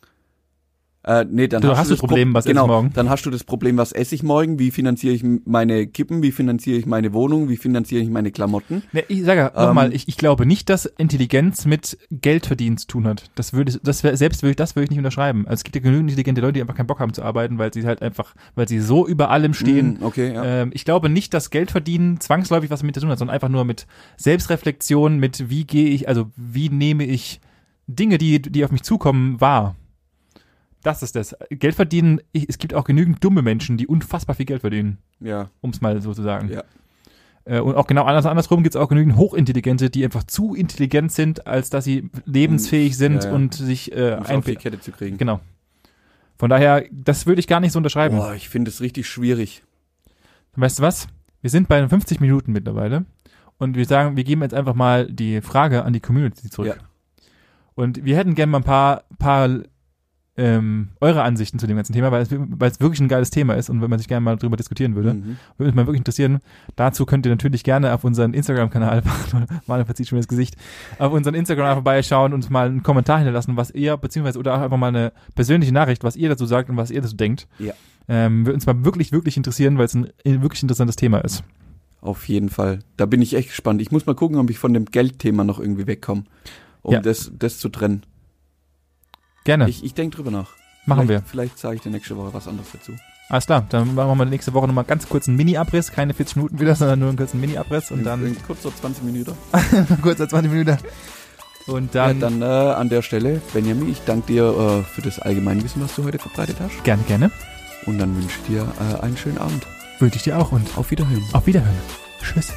Äh, nee, dann Du hast, hast du das Problem, Pro- was esse genau, ich morgen? Dann hast du das Problem, was esse ich morgen? Wie finanziere ich meine Kippen? Wie finanziere ich meine Wohnung? Wie finanziere ich meine Klamotten? Ne, ich sage Ähm, nochmal, ich, ich glaube nicht, dass Intelligenz mit Geldverdienen zu tun hat. Das würde, ich- das wär, selbst würde ich, das würde ich nicht unterschreiben. Also es gibt ja genügend intelligente Leute, die einfach keinen Bock haben zu arbeiten, weil sie halt einfach, weil sie so über allem stehen. Mm, okay, ja. Ähm, ich glaube nicht, dass Geldverdienen zwangsläufig was damit zu tun hat, sondern einfach nur mit Selbstreflexion, mit wie gehe ich, also wie nehme ich Dinge, die, die auf mich zukommen, wahr. Das ist das. Geld verdienen, ich, es gibt auch genügend dumme Menschen, die unfassbar viel Geld verdienen, ja. um es mal so zu sagen. Ja. Äh, und auch genau anders, andersrum gibt es auch genügend Hochintelligente, die einfach zu intelligent sind, als dass sie lebensfähig sind Ja, ja. und sich äh, Um auf die Kette zu kriegen. Genau. Von daher, das würde ich gar nicht so unterschreiben. Boah, ich finde es richtig schwierig. Weißt du was? Wir sind bei 50 Minuten mittlerweile und wir sagen, wir geben jetzt einfach mal die Frage an die Community zurück. Ja. Und wir hätten gerne mal ein paar, paar ähm, eure Ansichten zu dem ganzen Thema, weil es, weil es wirklich ein geiles Thema ist und wenn man sich gerne mal drüber diskutieren würde, Mhm. würde mich mal wirklich interessieren. Dazu könnt ihr natürlich gerne auf unseren Instagram-Kanal, Manuel verzieht schon das Gesicht, auf unseren Instagram vorbeischauen und mal einen Kommentar hinterlassen, was ihr, beziehungsweise oder auch einfach mal eine persönliche Nachricht, was ihr dazu sagt und was ihr dazu denkt. Ja. Ähm, würde uns mal wirklich, wirklich interessieren, weil es ein wirklich interessantes Thema ist. Auf jeden Fall. Da bin ich echt gespannt. Ich muss mal gucken, ob ich von dem Geldthema noch irgendwie wegkomme, um Ja. das, das zu trennen. Gerne, Ich, ich denke drüber nach. machen wir. vielleicht, Vielleicht sage ich dir nächste Woche was anderes dazu. Alles klar, dann machen wir nächste Woche nochmal ganz kurz einen Mini-Abriss, keine 40 Minuten wieder, sondern nur einen kurzen Mini-Abriss und dann In kurzer 20 Minuten. kurz 20 Minuten. Und dann, ja, dann äh, an der Stelle, Benjamin, ich danke dir äh, für das Allgemeinwissen, was du heute verbreitet hast. gerne, gerne. Und dann wünsche ich dir äh, einen schönen Abend. Wünsche ich dir auch und Auf Wiederhören. auf Wiederhören. Tschüss.